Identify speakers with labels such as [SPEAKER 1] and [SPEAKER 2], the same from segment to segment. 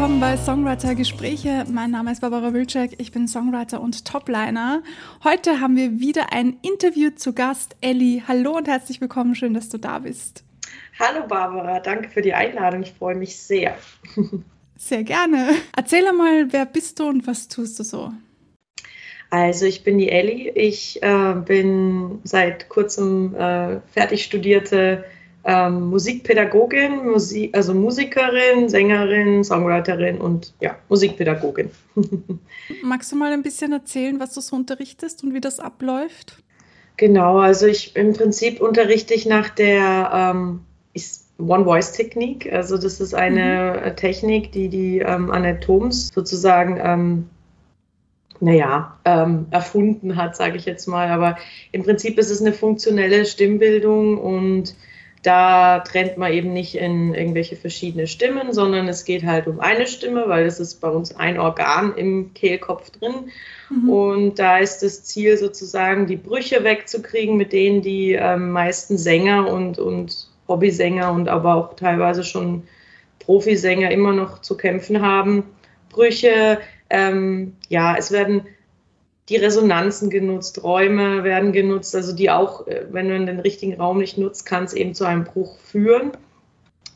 [SPEAKER 1] Willkommen bei Songwriter Gespräche. Mein Name ist Barbara Wilczek, ich bin Songwriter und Topliner. Heute haben wir wieder ein Interview zu Gast. Elli, hallo und herzlich willkommen, schön, dass du da bist.
[SPEAKER 2] Hallo Barbara, danke für die Einladung, ich freue mich sehr.
[SPEAKER 1] Sehr gerne. Erzähl mal, wer bist du und was tust du so?
[SPEAKER 2] Also ich bin die Elli, ich äh, bin seit kurzem äh, fertig studierte ähm, Musikpädagogin, Musik, also Musikerin, Sängerin, Songwriterin und ja, Musikpädagogin.
[SPEAKER 1] Magst du mal ein bisschen erzählen, was du so unterrichtest und wie das abläuft?
[SPEAKER 2] Genau, also ich im Prinzip unterrichte ich nach der ähm, One-Voice-Technik. Also das ist eine mhm. Technik, die die ähm, Annette Thoms sozusagen ähm, naja, ähm, erfunden hat, sage ich jetzt mal. Aber im Prinzip ist es eine funktionelle Stimmbildung und da trennt man eben nicht in irgendwelche verschiedene Stimmen, sondern es geht halt um eine Stimme, weil es ist bei uns ein Organ im Kehlkopf drin. Mhm. Und da ist das Ziel sozusagen, die Brüche wegzukriegen, mit denen die ähm, meisten Sänger und, und Hobbysänger und aber auch teilweise schon Profisänger immer noch zu kämpfen haben. Brüche, ähm, ja, es werden die Resonanzen genutzt, Räume werden genutzt, also die auch, äh, wenn man den richtigen Raum nicht nutzt, kann es eben zu einem Bruch führen.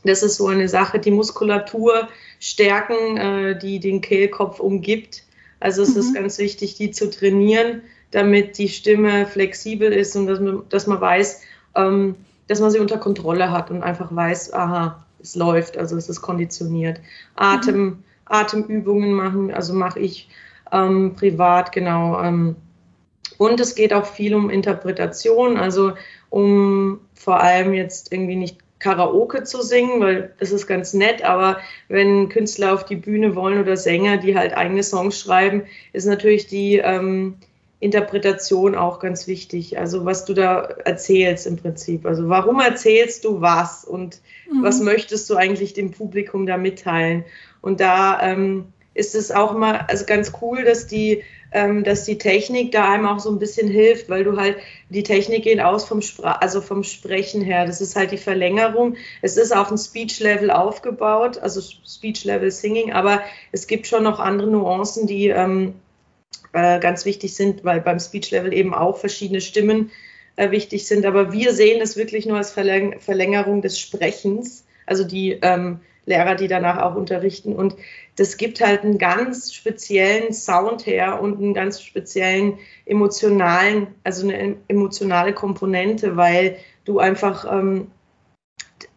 [SPEAKER 2] Das ist so eine Sache, die Muskulatur stärken, äh, die den Kehlkopf umgibt. Also es mhm. ist ganz wichtig, die zu trainieren, damit die Stimme flexibel ist und dass man, dass man weiß, ähm, dass man sie unter Kontrolle hat und einfach weiß, aha, es läuft, also es ist konditioniert. Atem, mhm. Atemübungen machen, also mache ich ähm, privat, genau. Ähm, und es geht auch viel um Interpretation, also um vor allem jetzt irgendwie nicht Karaoke zu singen, weil das ist ganz nett, aber wenn Künstler auf die Bühne wollen oder Sänger, die halt eigene Songs schreiben, ist natürlich die ähm, Interpretation auch ganz wichtig. Also was du da erzählst im Prinzip. Also warum erzählst du was und mhm. was möchtest du eigentlich dem Publikum da mitteilen? Und da ähm, ist es auch immer also ganz cool, dass die, ähm, dass die Technik da einem auch so ein bisschen hilft, weil du halt, die Technik geht aus vom, Spra also vom Sprechen her. Das ist halt die Verlängerung. Es ist auf ein Speech-Level aufgebaut, also Speech-Level Singing, aber es gibt schon noch andere Nuancen, die ähm, äh, ganz wichtig sind, weil beim Speech-Level eben auch verschiedene Stimmen äh, wichtig sind. Aber wir sehen es wirklich nur als Verläng Verlängerung des Sprechens, also die ähm, Lehrer, die danach auch unterrichten. Und das gibt halt einen ganz speziellen Sound her und einen ganz speziellen emotionalen, also eine emotionale Komponente, weil du einfach ähm,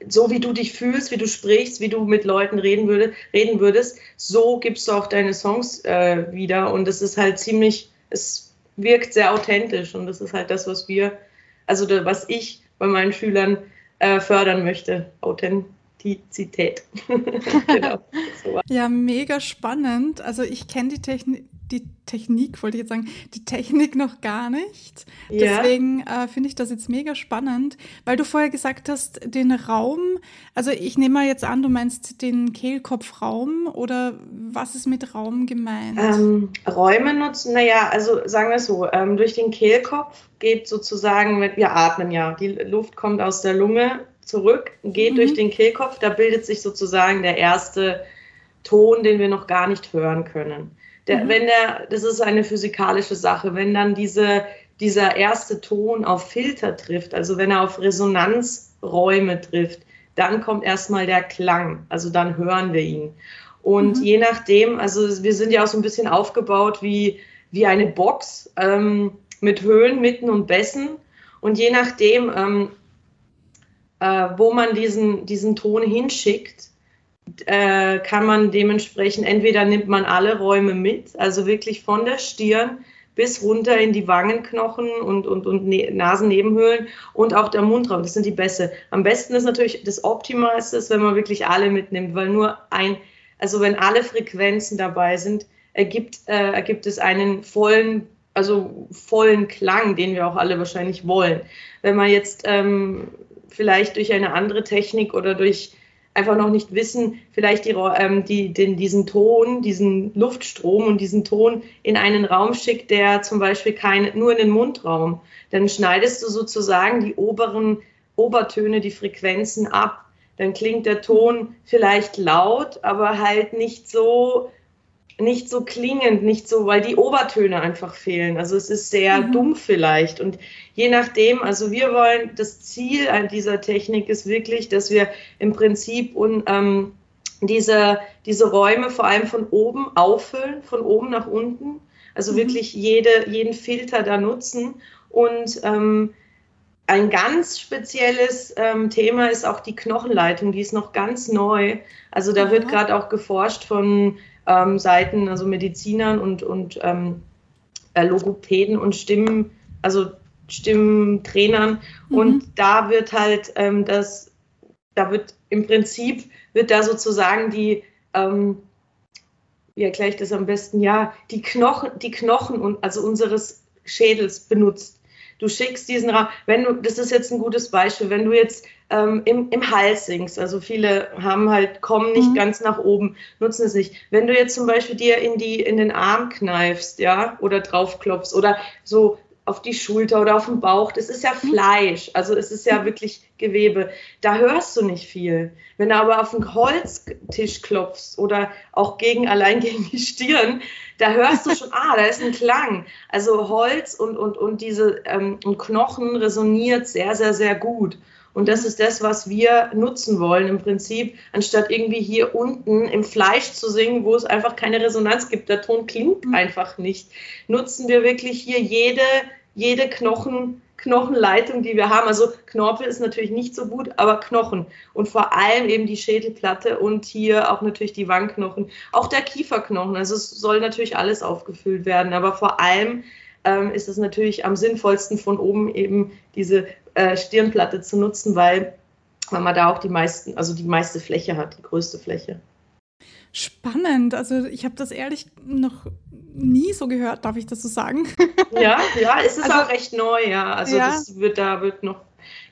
[SPEAKER 2] so wie du dich fühlst, wie du sprichst, wie du mit Leuten reden, würde, reden würdest, so gibst du auch deine Songs äh, wieder. Und das ist halt ziemlich, es wirkt sehr authentisch. Und das ist halt das, was wir, also was ich bei meinen Schülern äh, fördern möchte. Authentizität.
[SPEAKER 1] genau. So. Ja, mega spannend. Also ich kenne die Technik die Technik, wollte ich jetzt sagen, die Technik noch gar nicht. Ja. Deswegen äh, finde ich das jetzt mega spannend, weil du vorher gesagt hast, den Raum, also ich nehme mal jetzt an, du meinst den Kehlkopfraum oder was ist mit Raum gemeint?
[SPEAKER 2] Ähm, Räume nutzen, naja, also sagen wir es so, ähm, durch den Kehlkopf geht sozusagen, wir atmen ja, die Luft kommt aus der Lunge zurück, geht mhm. durch den Kehlkopf, da bildet sich sozusagen der erste Ton, den wir noch gar nicht hören können. Der, mhm. Wenn der, das ist eine physikalische Sache, wenn dann diese, dieser erste Ton auf Filter trifft, also wenn er auf Resonanzräume trifft, dann kommt erstmal der Klang, also dann hören wir ihn. Und mhm. je nachdem, also wir sind ja auch so ein bisschen aufgebaut wie, wie eine Box ähm, mit Höhen, Mitten und Bässen. Und je nachdem, ähm, äh, wo man diesen, diesen Ton hinschickt, äh, kann man dementsprechend, entweder nimmt man alle Räume mit, also wirklich von der Stirn bis runter in die Wangenknochen und, und, und ne Nasennebenhöhlen und auch der Mundraum. Das sind die Bässe. Am besten ist natürlich das Optimalste, wenn man wirklich alle mitnimmt, weil nur ein, also wenn alle Frequenzen dabei sind, ergibt, äh, ergibt es einen vollen, also vollen Klang, den wir auch alle wahrscheinlich wollen. Wenn man jetzt ähm, vielleicht durch eine andere Technik oder durch einfach noch nicht wissen, vielleicht die, ähm, die, den, diesen Ton, diesen Luftstrom und diesen Ton in einen Raum schickt, der zum Beispiel kein, nur in den Mundraum. Dann schneidest du sozusagen die oberen Obertöne, die Frequenzen ab, dann klingt der Ton vielleicht laut, aber halt nicht so nicht so klingend, nicht so, weil die Obertöne einfach fehlen. Also es ist sehr mhm. dumpf vielleicht. Und je nachdem, also wir wollen, das Ziel an dieser Technik ist wirklich, dass wir im Prinzip und, ähm, diese, diese Räume vor allem von oben auffüllen, von oben nach unten. Also mhm. wirklich jede, jeden Filter da nutzen. Und ähm, ein ganz spezielles ähm, Thema ist auch die Knochenleitung, die ist noch ganz neu. Also da wird gerade auch geforscht von ähm, Seiten, also Medizinern und, und ähm, äh, Logopäden und Stimmen, also Stimmtrainern. Mhm. Und da wird halt ähm, das, da wird im Prinzip, wird da sozusagen die, ähm, wie erkläre ich das am besten, ja, die Knochen, die Knochen und also unseres Schädels benutzt. Du schickst diesen Raum, wenn du, das ist jetzt ein gutes Beispiel, wenn du jetzt ähm, im, im Hals singst, also viele haben halt, kommen nicht mhm. ganz nach oben, nutzen es nicht. Wenn du jetzt zum Beispiel dir in die, in den Arm kneifst, ja, oder draufklopfst oder so auf die Schulter oder auf den Bauch. Das ist ja mhm. Fleisch, also es ist ja mhm. wirklich Gewebe. Da hörst du nicht viel. Wenn du aber auf den Holztisch klopfst oder auch gegen allein gegen die Stirn, da hörst du schon, ah, da ist ein Klang. Also Holz und, und, und diese ähm, und Knochen resoniert sehr, sehr, sehr gut. Und das ist das, was wir nutzen wollen im Prinzip, anstatt irgendwie hier unten im Fleisch zu singen, wo es einfach keine Resonanz gibt. Der Ton klingt mhm. einfach nicht. Nutzen wir wirklich hier jede jede Knochen, Knochenleitung, die wir haben. Also Knorpel ist natürlich nicht so gut, aber Knochen. Und vor allem eben die Schädelplatte und hier auch natürlich die Wangenknochen. Auch der Kieferknochen. Also es soll natürlich alles aufgefüllt werden. Aber vor allem ähm, ist es natürlich am sinnvollsten von oben eben diese äh, Stirnplatte zu nutzen, weil, weil man da auch die meisten, also die meiste Fläche hat, die größte Fläche.
[SPEAKER 1] Spannend. Also ich habe das ehrlich noch nie so gehört, darf ich das so sagen?
[SPEAKER 2] Ja, ja, es ist also, auch recht neu, ja. Also ja. das wird, da wird noch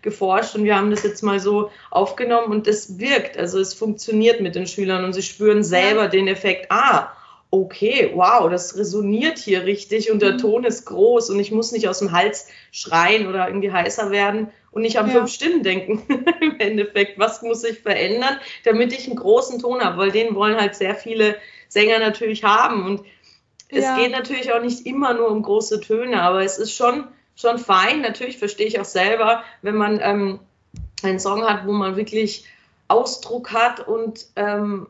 [SPEAKER 2] geforscht und wir haben das jetzt mal so aufgenommen und das wirkt. Also es funktioniert mit den Schülern und sie spüren selber ja. den Effekt, ah, okay, wow, das resoniert hier richtig und der mhm. Ton ist groß und ich muss nicht aus dem Hals schreien oder irgendwie heißer werden und nicht an ja. fünf Stimmen denken im Endeffekt. Was muss ich verändern, damit ich einen großen Ton habe? Weil den wollen halt sehr viele Sänger natürlich haben und es ja. geht natürlich auch nicht immer nur um große Töne, aber es ist schon, schon fein. Natürlich verstehe ich auch selber, wenn man ähm, einen Song hat, wo man wirklich Ausdruck hat und ähm,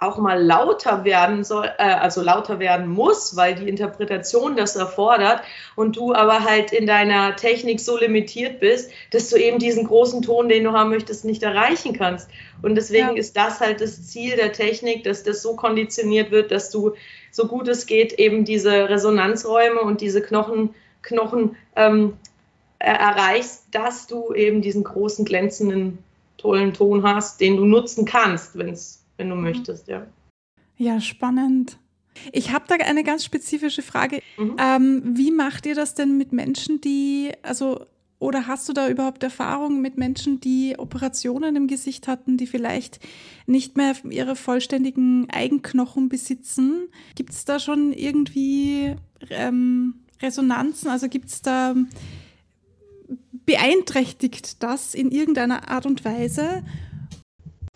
[SPEAKER 2] auch mal lauter werden soll, äh, also lauter werden muss, weil die Interpretation das erfordert und du aber halt in deiner Technik so limitiert bist, dass du eben diesen großen Ton, den du haben möchtest, nicht erreichen kannst. Und deswegen ja. ist das halt das Ziel der Technik, dass das so konditioniert wird, dass du so gut es geht eben diese Resonanzräume und diese Knochen, Knochen ähm, erreichst, dass du eben diesen großen glänzenden tollen Ton hast, den du nutzen kannst, wenn es wenn du mhm. möchtest, ja.
[SPEAKER 1] Ja, spannend. Ich habe da eine ganz spezifische Frage. Mhm. Ähm, wie macht ihr das denn mit Menschen, die, also, oder hast du da überhaupt Erfahrungen mit Menschen, die Operationen im Gesicht hatten, die vielleicht nicht mehr ihre vollständigen Eigenknochen besitzen? Gibt es da schon irgendwie ähm, Resonanzen? Also gibt es da, beeinträchtigt das in irgendeiner Art und Weise?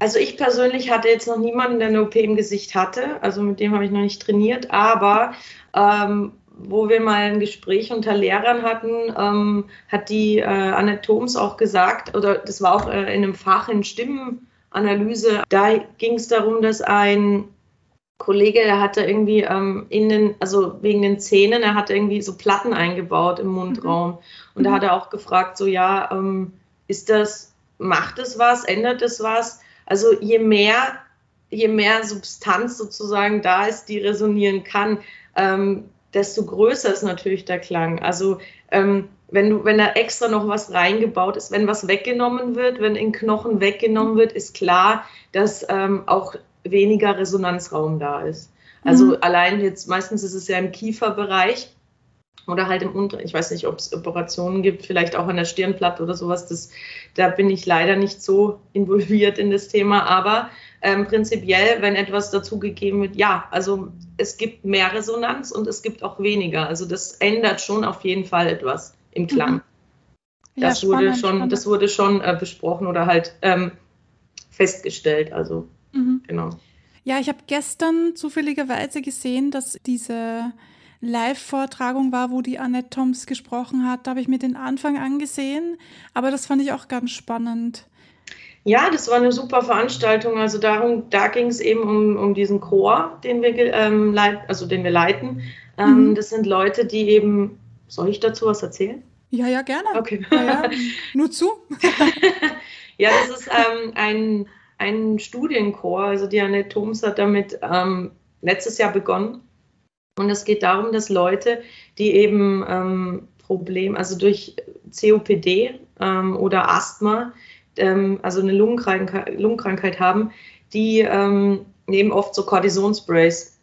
[SPEAKER 2] Also ich persönlich hatte jetzt noch niemanden, der eine OP im Gesicht hatte. Also mit dem habe ich noch nicht trainiert. Aber ähm, wo wir mal ein Gespräch unter Lehrern hatten, ähm, hat die äh, Anatoms auch gesagt, oder das war auch äh, in einem Fach in Stimmenanalyse, da ging es darum, dass ein Kollege, der hatte irgendwie ähm, in den, also wegen den Zähnen, er hatte irgendwie so Platten eingebaut im Mundraum. Mhm. Und da hat er auch gefragt, so ja, ähm, ist das, macht es was, ändert es was? Also je mehr, je mehr Substanz sozusagen da ist, die resonieren kann, ähm, desto größer ist natürlich der Klang. Also ähm, wenn du, wenn da extra noch was reingebaut ist, wenn was weggenommen wird, wenn in Knochen weggenommen wird, ist klar, dass ähm, auch weniger Resonanzraum da ist. Also mhm. allein jetzt, meistens ist es ja im Kieferbereich oder halt im Unter, ich weiß nicht, ob es Operationen gibt, vielleicht auch an der Stirnplatte oder sowas. Das, da bin ich leider nicht so involviert in das Thema, aber ähm, prinzipiell, wenn etwas dazugegeben wird, ja, also es gibt mehr Resonanz und es gibt auch weniger. Also das ändert schon auf jeden Fall etwas im Klang. Mhm. Ja, das, spannend, wurde schon, spannend. das wurde schon äh, besprochen oder halt ähm, festgestellt. Also, mhm. genau.
[SPEAKER 1] Ja, ich habe gestern zufälligerweise gesehen, dass diese Live-Vortragung war, wo die Annette Toms gesprochen hat. Da habe ich mir den Anfang angesehen, aber das fand ich auch ganz spannend.
[SPEAKER 2] Ja, das war eine super Veranstaltung. Also darum, da ging es eben um, um diesen Chor, den wir, ähm, leit, also den wir leiten. Ähm, mhm. Das sind Leute, die eben, soll ich dazu was erzählen?
[SPEAKER 1] Ja, ja, gerne. Okay. Ja, ja. Nur zu.
[SPEAKER 2] ja, das ist ähm, ein, ein Studienchor. Also die Annette Thoms hat damit ähm, letztes Jahr begonnen. Und es geht darum, dass Leute, die eben ähm, Problem, also durch COPD ähm, oder Asthma, ähm, also eine Lungenkrankheit, Lungenkrankheit haben, die ähm, nehmen oft so Cortisonsprays.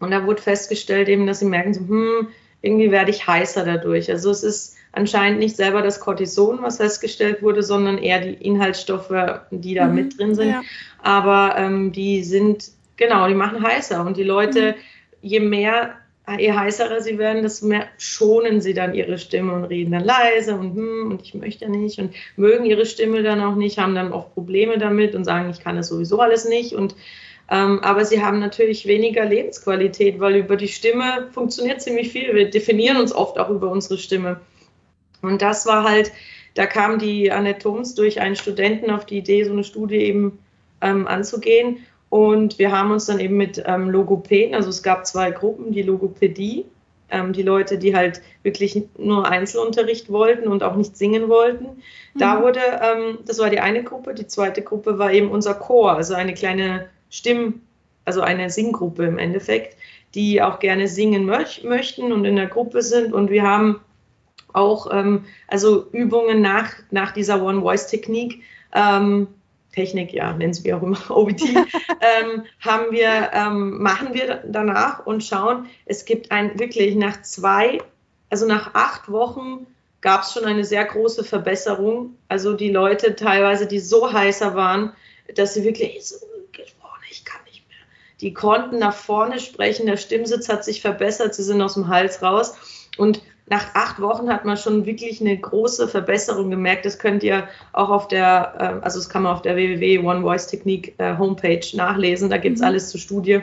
[SPEAKER 2] Und da wurde festgestellt eben, dass sie merken, so, hm, irgendwie werde ich heißer dadurch. Also es ist anscheinend nicht selber das Cortison, was festgestellt wurde, sondern eher die Inhaltsstoffe, die da mhm, mit drin sind. Ja. Aber ähm, die sind, genau, die machen heißer. Und die Leute, mhm. Je mehr je heißerer sie werden, desto mehr schonen sie dann ihre Stimme und reden dann leise und hm, und ich möchte nicht und mögen ihre Stimme dann auch nicht, haben dann oft Probleme damit und sagen, ich kann es sowieso alles nicht und ähm, aber sie haben natürlich weniger Lebensqualität, weil über die Stimme funktioniert ziemlich viel. Wir definieren uns oft auch über unsere Stimme. Und das war halt, da kam die Annette Thoms durch einen Studenten auf die Idee, so eine Studie eben ähm, anzugehen. Und wir haben uns dann eben mit ähm, Logopäden, also es gab zwei Gruppen, die Logopädie, ähm, die Leute, die halt wirklich nur Einzelunterricht wollten und auch nicht singen wollten. Mhm. Da wurde, ähm, das war die eine Gruppe, die zweite Gruppe war eben unser Chor, also eine kleine Stimm, also eine Singgruppe im Endeffekt, die auch gerne singen möch möchten und in der Gruppe sind. Und wir haben auch ähm, also Übungen nach, nach dieser One-Voice-Technik ähm, Technik, ja, nennen es wie auch immer, OBT, ähm, haben wir, ähm, machen wir danach und schauen, es gibt ein wirklich nach zwei, also nach acht Wochen gab es schon eine sehr große Verbesserung. Also die Leute teilweise, die so heißer waren, dass sie wirklich ich kann nicht mehr. Die konnten nach vorne sprechen, der Stimmsitz hat sich verbessert, sie sind aus dem Hals raus. Und nach acht Wochen hat man schon wirklich eine große Verbesserung gemerkt. Das könnt ihr auch auf der, äh, also das kann man auf der www One Voice Technique äh, Homepage nachlesen. Da gibt es mhm. alles zur Studie.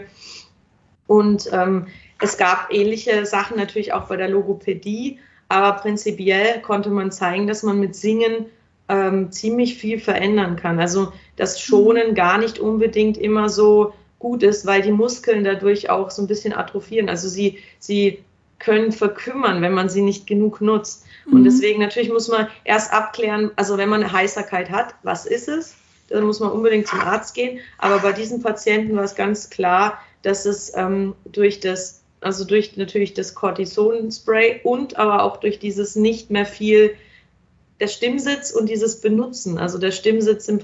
[SPEAKER 2] Und ähm, es gab ähnliche Sachen natürlich auch bei der Logopädie, aber prinzipiell konnte man zeigen, dass man mit Singen ähm, ziemlich viel verändern kann. Also das Schonen mhm. gar nicht unbedingt immer so gut ist, weil die Muskeln dadurch auch so ein bisschen atrophieren. Also sie, sie können verkümmern, wenn man sie nicht genug nutzt. Und mhm. deswegen natürlich muss man erst abklären, also wenn man eine Heißerkeit hat, was ist es? Dann muss man unbedingt zum Arzt gehen. Aber bei diesen Patienten war es ganz klar, dass es ähm, durch das, also durch natürlich das Cortisonspray und aber auch durch dieses nicht mehr viel der Stimmsitz und dieses Benutzen, also der Stimmsitz im,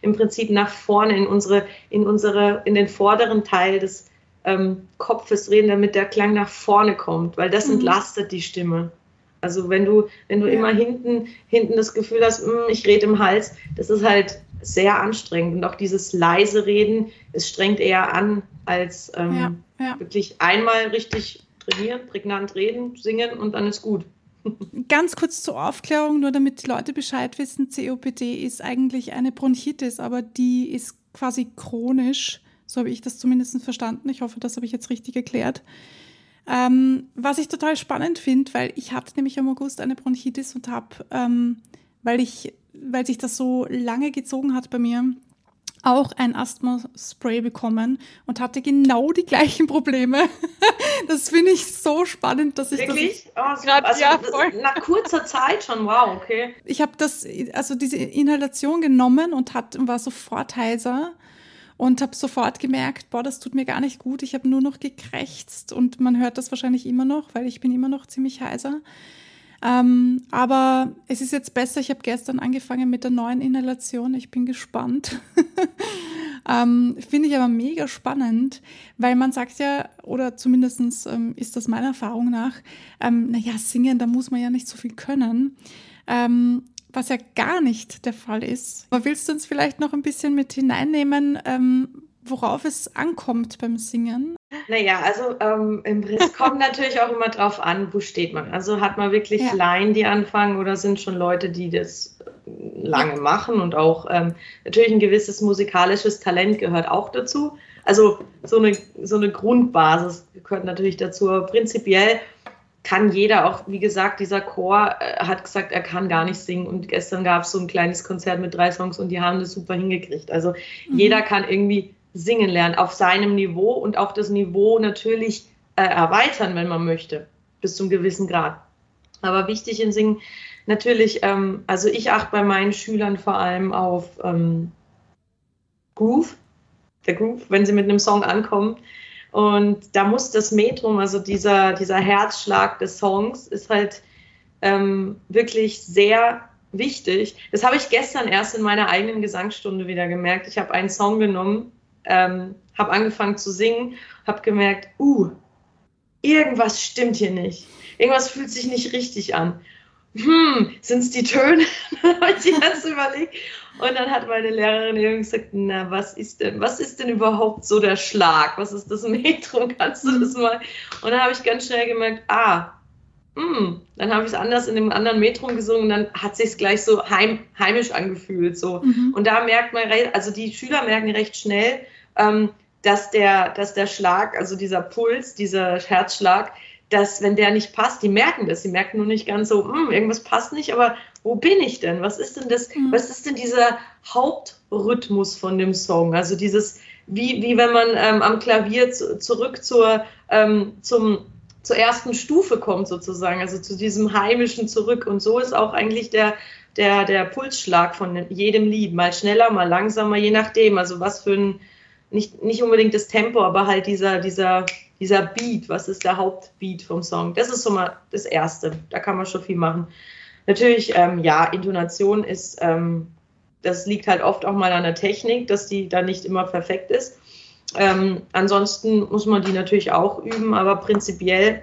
[SPEAKER 2] im Prinzip nach vorne in unsere, in unsere, in den vorderen Teil des ähm, Kopfes reden, damit der Klang nach vorne kommt, weil das mhm. entlastet die Stimme. Also wenn du, wenn du ja. immer hinten, hinten das Gefühl hast, mm, ich rede im Hals, das ist halt sehr anstrengend. Und auch dieses leise Reden, es strengt eher an, als ähm, ja, ja. wirklich einmal richtig trainieren, prägnant reden, singen und dann ist gut.
[SPEAKER 1] Ganz kurz zur Aufklärung, nur damit die Leute Bescheid wissen, COPD ist eigentlich eine Bronchitis, aber die ist quasi chronisch so habe ich das zumindest verstanden. Ich hoffe, das habe ich jetzt richtig erklärt. Ähm, was ich total spannend finde, weil ich hatte nämlich im August eine Bronchitis und habe, ähm, weil ich, weil sich das so lange gezogen hat bei mir, auch ein Asthma-Spray bekommen und hatte genau die gleichen Probleme. das finde ich so spannend, dass ich
[SPEAKER 2] Wirklich? das oh, also, ja, voll. nach kurzer Zeit schon. Wow, okay.
[SPEAKER 1] Ich habe das, also diese Inhalation genommen und hat, war sofort heiser und habe sofort gemerkt, boah, das tut mir gar nicht gut. Ich habe nur noch gekrächzt und man hört das wahrscheinlich immer noch, weil ich bin immer noch ziemlich heiser. Ähm, aber es ist jetzt besser. Ich habe gestern angefangen mit der neuen Inhalation. Ich bin gespannt. ähm, Finde ich aber mega spannend, weil man sagt ja, oder zumindest ähm, ist das meiner Erfahrung nach, ähm, naja, singen, da muss man ja nicht so viel können. Ähm, was ja gar nicht der Fall ist. Aber willst du uns vielleicht noch ein bisschen mit hineinnehmen, ähm, worauf es ankommt beim Singen?
[SPEAKER 2] Naja, also ähm, es kommt natürlich auch immer drauf an, wo steht man. Also hat man wirklich ja. Laien, die anfangen oder sind schon Leute, die das lange machen und auch ähm, natürlich ein gewisses musikalisches Talent gehört auch dazu. Also so eine, so eine Grundbasis gehört natürlich dazu. Aber prinzipiell kann jeder auch, wie gesagt, dieser Chor äh, hat gesagt, er kann gar nicht singen. Und gestern gab es so ein kleines Konzert mit drei Songs und die haben das super hingekriegt. Also mhm. jeder kann irgendwie singen lernen auf seinem Niveau und auch das Niveau natürlich äh, erweitern, wenn man möchte, bis zum gewissen Grad. Aber wichtig in Singen natürlich, ähm, also ich achte bei meinen Schülern vor allem auf ähm, Groove, der Groove, wenn sie mit einem Song ankommen. Und da muss das Metrum, also dieser, dieser Herzschlag des Songs, ist halt ähm, wirklich sehr wichtig. Das habe ich gestern erst in meiner eigenen Gesangsstunde wieder gemerkt. Ich habe einen Song genommen, ähm, habe angefangen zu singen, habe gemerkt, uh, irgendwas stimmt hier nicht. Irgendwas fühlt sich nicht richtig an. Hm, sind es die Töne? habe ich die ganze überlegt. Und dann hat meine Lehrerin irgendwie gesagt, na, was ist denn, was ist denn überhaupt so der Schlag? Was ist das Metrum? Kannst du das mal? Und dann habe ich ganz schnell gemerkt, ah, hm, dann habe ich es anders in einem anderen Metrum gesungen und dann hat sich gleich so heim, heimisch angefühlt. So. Mhm. Und da merkt man, also die Schüler merken recht schnell, ähm, dass, der, dass der Schlag, also dieser Puls, dieser Herzschlag, dass wenn der nicht passt, die merken das, sie merken nur nicht ganz so, hm, irgendwas passt nicht, aber wo bin ich denn? Was ist denn das, mhm. was ist denn dieser Hauptrhythmus von dem Song? Also dieses, wie, wie wenn man ähm, am Klavier zu, zurück zur, ähm, zum, zur ersten Stufe kommt sozusagen, also zu diesem heimischen zurück. Und so ist auch eigentlich der, der, der Pulsschlag von jedem Lied, mal schneller, mal langsamer, je nachdem, also was für ein, nicht, nicht unbedingt das Tempo, aber halt dieser, dieser, dieser Beat, was ist der Hauptbeat vom Song? Das ist so mal das Erste, da kann man schon viel machen. Natürlich, ähm, ja, Intonation ist, ähm, das liegt halt oft auch mal an der Technik, dass die da nicht immer perfekt ist. Ähm, ansonsten muss man die natürlich auch üben, aber prinzipiell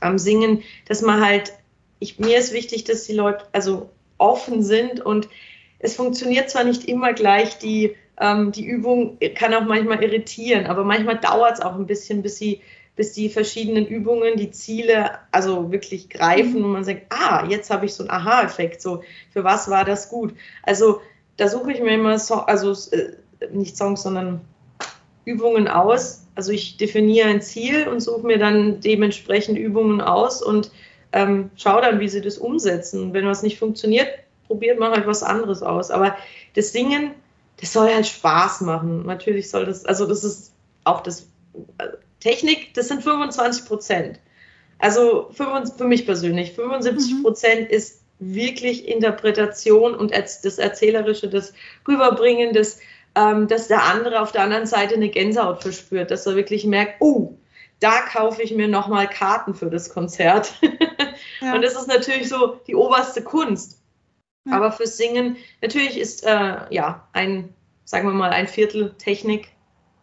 [SPEAKER 2] am Singen, dass man halt, ich, mir ist wichtig, dass die Leute also offen sind und es funktioniert zwar nicht immer gleich, die, ähm, die Übung kann auch manchmal irritieren, aber manchmal dauert es auch ein bisschen, bis sie bis die verschiedenen Übungen, die Ziele also wirklich greifen und man sagt, ah, jetzt habe ich so einen Aha-Effekt, so für was war das gut? Also da suche ich mir immer, so, also äh, nicht Songs, sondern Übungen aus. Also ich definiere ein Ziel und suche mir dann dementsprechend Übungen aus und ähm, schaue dann, wie sie das umsetzen. Wenn was nicht funktioniert, probiert man halt was anderes aus. Aber das Singen, das soll halt Spaß machen. Natürlich soll das, also das ist auch das, Technik, das sind 25 Prozent. Also für, für mich persönlich, 75 Prozent mhm. ist wirklich Interpretation und das Erzählerische, das Rüberbringen, das, ähm, dass der andere auf der anderen Seite eine Gänsehaut verspürt, dass er wirklich merkt, oh, da kaufe ich mir nochmal Karten für das Konzert. ja. Und das ist natürlich so die oberste Kunst. Ja. Aber fürs Singen, natürlich ist äh, ja ein, sagen wir mal, ein Viertel Technik,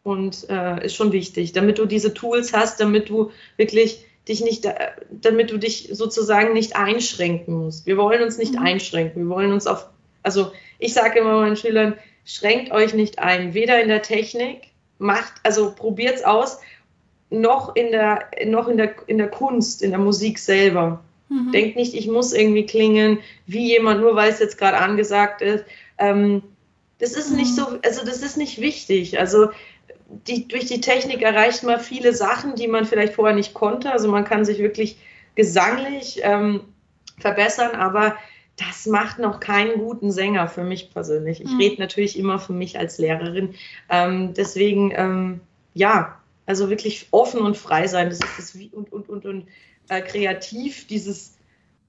[SPEAKER 2] und äh, ist schon wichtig, damit du diese Tools hast, damit du wirklich dich nicht, äh, damit du dich sozusagen nicht einschränken musst. Wir wollen uns nicht mhm. einschränken. Wir wollen uns auf, also ich sage immer meinen Schülern, schränkt euch nicht ein, weder in der Technik, macht, also probiert es aus, noch in der, noch in der, in der Kunst, in der Musik selber. Mhm. Denkt nicht, ich muss irgendwie klingen wie jemand, nur weil es jetzt gerade angesagt ist. Ähm, das ist mhm. nicht so, also das ist nicht wichtig. Also die, durch die Technik erreicht man viele Sachen, die man vielleicht vorher nicht konnte. Also man kann sich wirklich gesanglich ähm, verbessern, aber das macht noch keinen guten Sänger für mich persönlich. Ich mhm. rede natürlich immer für mich als Lehrerin. Ähm, deswegen, ähm, ja, also wirklich offen und frei sein, das ist das wie und, und, und, und äh, kreativ, dieses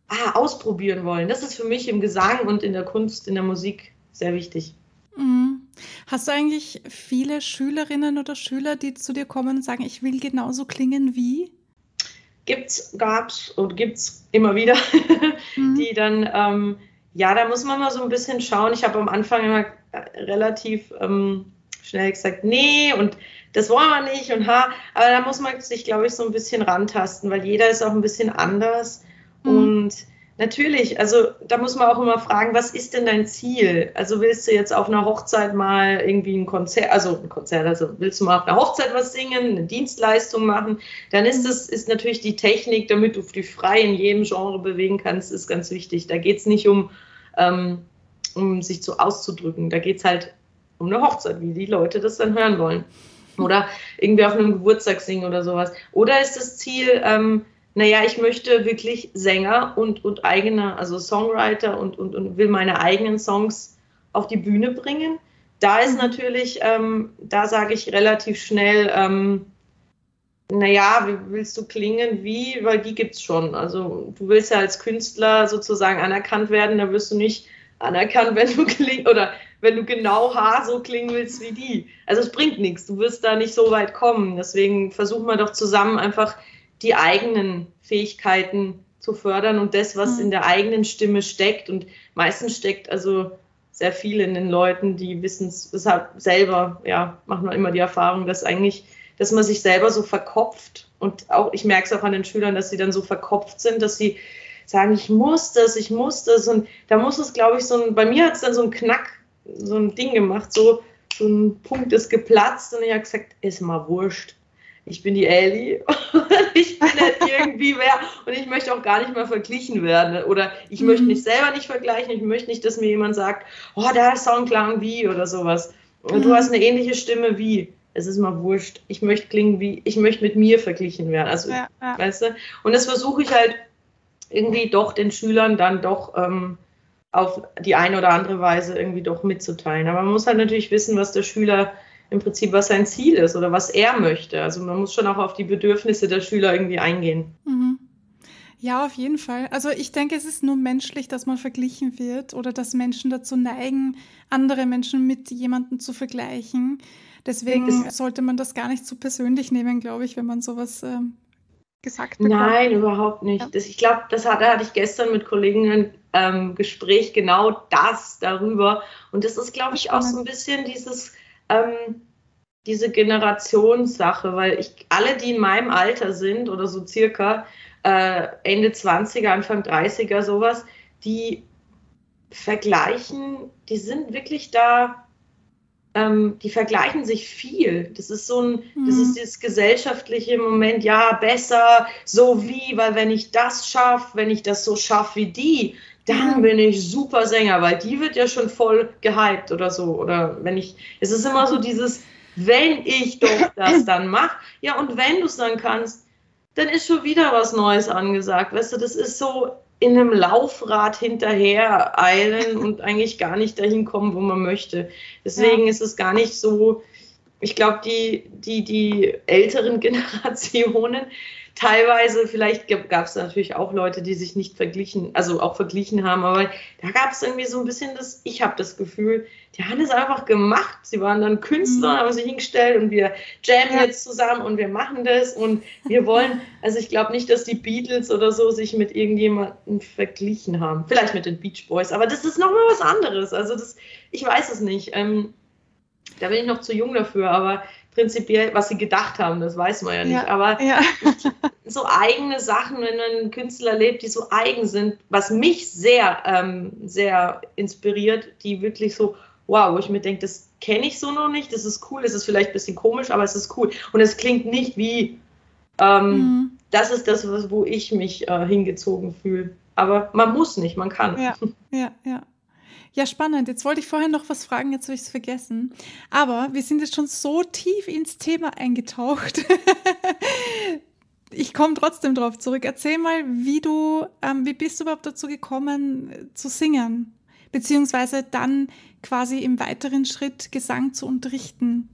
[SPEAKER 2] ah, ausprobieren wollen. Das ist für mich im Gesang und in der Kunst, in der Musik sehr wichtig.
[SPEAKER 1] Mhm. Hast du eigentlich viele Schülerinnen oder Schüler, die zu dir kommen und sagen, ich will genauso klingen wie?
[SPEAKER 2] Gibt's, gab's und gibt's immer wieder, mhm. die dann, ähm, ja, da muss man mal so ein bisschen schauen. Ich habe am Anfang immer äh, relativ ähm, schnell gesagt, nee, und das wollen wir nicht und ha, aber da muss man sich, glaube ich, so ein bisschen rantasten, weil jeder ist auch ein bisschen anders mhm. und Natürlich, also da muss man auch immer fragen, was ist denn dein Ziel? Also willst du jetzt auf einer Hochzeit mal irgendwie ein Konzert, also ein Konzert, also willst du mal auf einer Hochzeit was singen, eine Dienstleistung machen? Dann ist es ist natürlich die Technik, damit du dich frei in jedem Genre bewegen kannst, ist ganz wichtig. Da geht es nicht um, ähm, um sich so auszudrücken, da geht es halt um eine Hochzeit, wie die Leute das dann hören wollen. Oder irgendwie auf einem Geburtstag singen oder sowas. Oder ist das Ziel, ähm, naja, ich möchte wirklich Sänger und, und eigener, also Songwriter und, und, und will meine eigenen Songs auf die Bühne bringen. Da ist mhm. natürlich, ähm, da sage ich relativ schnell, ähm, naja, wie willst du klingen? Wie? Weil die gibt es schon. Also du willst ja als Künstler sozusagen anerkannt werden, da wirst du nicht anerkannt, wenn du klingst oder wenn du genau Haar so klingen willst wie die. Also es bringt nichts, du wirst da nicht so weit kommen. Deswegen versuchen wir doch zusammen einfach die eigenen Fähigkeiten zu fördern und das, was mhm. in der eigenen Stimme steckt. Und meistens steckt also sehr viel in den Leuten, die wissen es deshalb selber, ja, machen wir immer die Erfahrung, dass eigentlich, dass man sich selber so verkopft und auch, ich merke es auch an den Schülern, dass sie dann so verkopft sind, dass sie sagen, ich muss das, ich muss das und da muss es, glaube ich, so ein, bei mir hat es dann so ein Knack, so ein Ding gemacht, so, so ein Punkt ist geplatzt und ich habe gesagt, ist mal wurscht ich bin die Ellie und ich bin nicht irgendwie wer und ich möchte auch gar nicht mal verglichen werden oder ich mhm. möchte mich selber nicht vergleichen, ich möchte nicht, dass mir jemand sagt, oh, der Song klang wie oder sowas. Und mhm. du hast eine ähnliche Stimme wie. Es ist mal wurscht. Ich möchte klingen wie, ich möchte mit mir verglichen werden. Also, ja, ja. weißt du? Und das versuche ich halt irgendwie doch den Schülern dann doch ähm, auf die eine oder andere Weise irgendwie doch mitzuteilen. Aber man muss halt natürlich wissen, was der Schüler im Prinzip, was sein Ziel ist oder was er möchte. Also man muss schon auch auf die Bedürfnisse der Schüler irgendwie eingehen. Mhm.
[SPEAKER 1] Ja, auf jeden Fall. Also ich denke, es ist nur menschlich, dass man verglichen wird oder dass Menschen dazu neigen, andere Menschen mit jemandem zu vergleichen. Deswegen das sollte man das gar nicht zu persönlich nehmen, glaube ich, wenn man sowas ähm, gesagt
[SPEAKER 2] bekommt. Nein, überhaupt nicht. Ja. Das, ich glaube, das hatte, hatte ich gestern mit Kollegen ein ähm, Gespräch genau das darüber. Und das ist, glaube ich, auch so ein bisschen dieses ähm, diese Generationssache, weil ich alle, die in meinem Alter sind oder so circa äh, Ende 20er, Anfang 30er, sowas, die vergleichen, die sind wirklich da, ähm, die vergleichen sich viel. Das ist so ein, mhm. das ist dieses gesellschaftliche Moment, ja, besser, so wie, weil wenn ich das schaffe, wenn ich das so schaffe wie die, dann bin ich super Sänger, weil die wird ja schon voll gehypt oder so. Oder wenn ich, es ist immer so dieses, wenn ich doch das dann mache, ja, und wenn du es dann kannst, dann ist schon wieder was Neues angesagt. Weißt du, das ist so in einem Laufrad hinterher eilen und eigentlich gar nicht dahin kommen, wo man möchte. Deswegen ja. ist es gar nicht so, ich glaube, die, die, die älteren Generationen, teilweise, vielleicht gab es natürlich auch Leute, die sich nicht verglichen, also auch verglichen haben, aber da gab es irgendwie so ein bisschen das, ich habe das Gefühl, die haben es einfach gemacht. Sie waren dann Künstler, mhm. haben sich hingestellt und wir jammen ja. jetzt zusammen und wir machen das und wir wollen, also ich glaube nicht, dass die Beatles oder so sich mit irgendjemandem verglichen haben. Vielleicht mit den Beach Boys, aber das ist nochmal was anderes. Also das, ich weiß es nicht. Ähm, da bin ich noch zu jung dafür, aber prinzipiell, was sie gedacht haben, das weiß man ja nicht. Ja, aber ja. so eigene Sachen, wenn ein Künstler lebt, die so eigen sind, was mich sehr, ähm, sehr inspiriert, die wirklich so, wow, wo ich mir denke, das kenne ich so noch nicht, das ist cool, es ist vielleicht ein bisschen komisch, aber es ist cool. Und es klingt nicht wie, ähm, mhm. das ist das, wo ich mich äh, hingezogen fühle. Aber man muss nicht, man kann.
[SPEAKER 1] Ja, ja, ja. Ja, spannend. Jetzt wollte ich vorher noch was fragen, jetzt habe ich es vergessen. Aber wir sind jetzt schon so tief ins Thema eingetaucht. ich komme trotzdem drauf zurück. Erzähl mal, wie du, ähm, wie bist du überhaupt dazu gekommen äh, zu singen? Beziehungsweise dann quasi im weiteren Schritt Gesang zu unterrichten?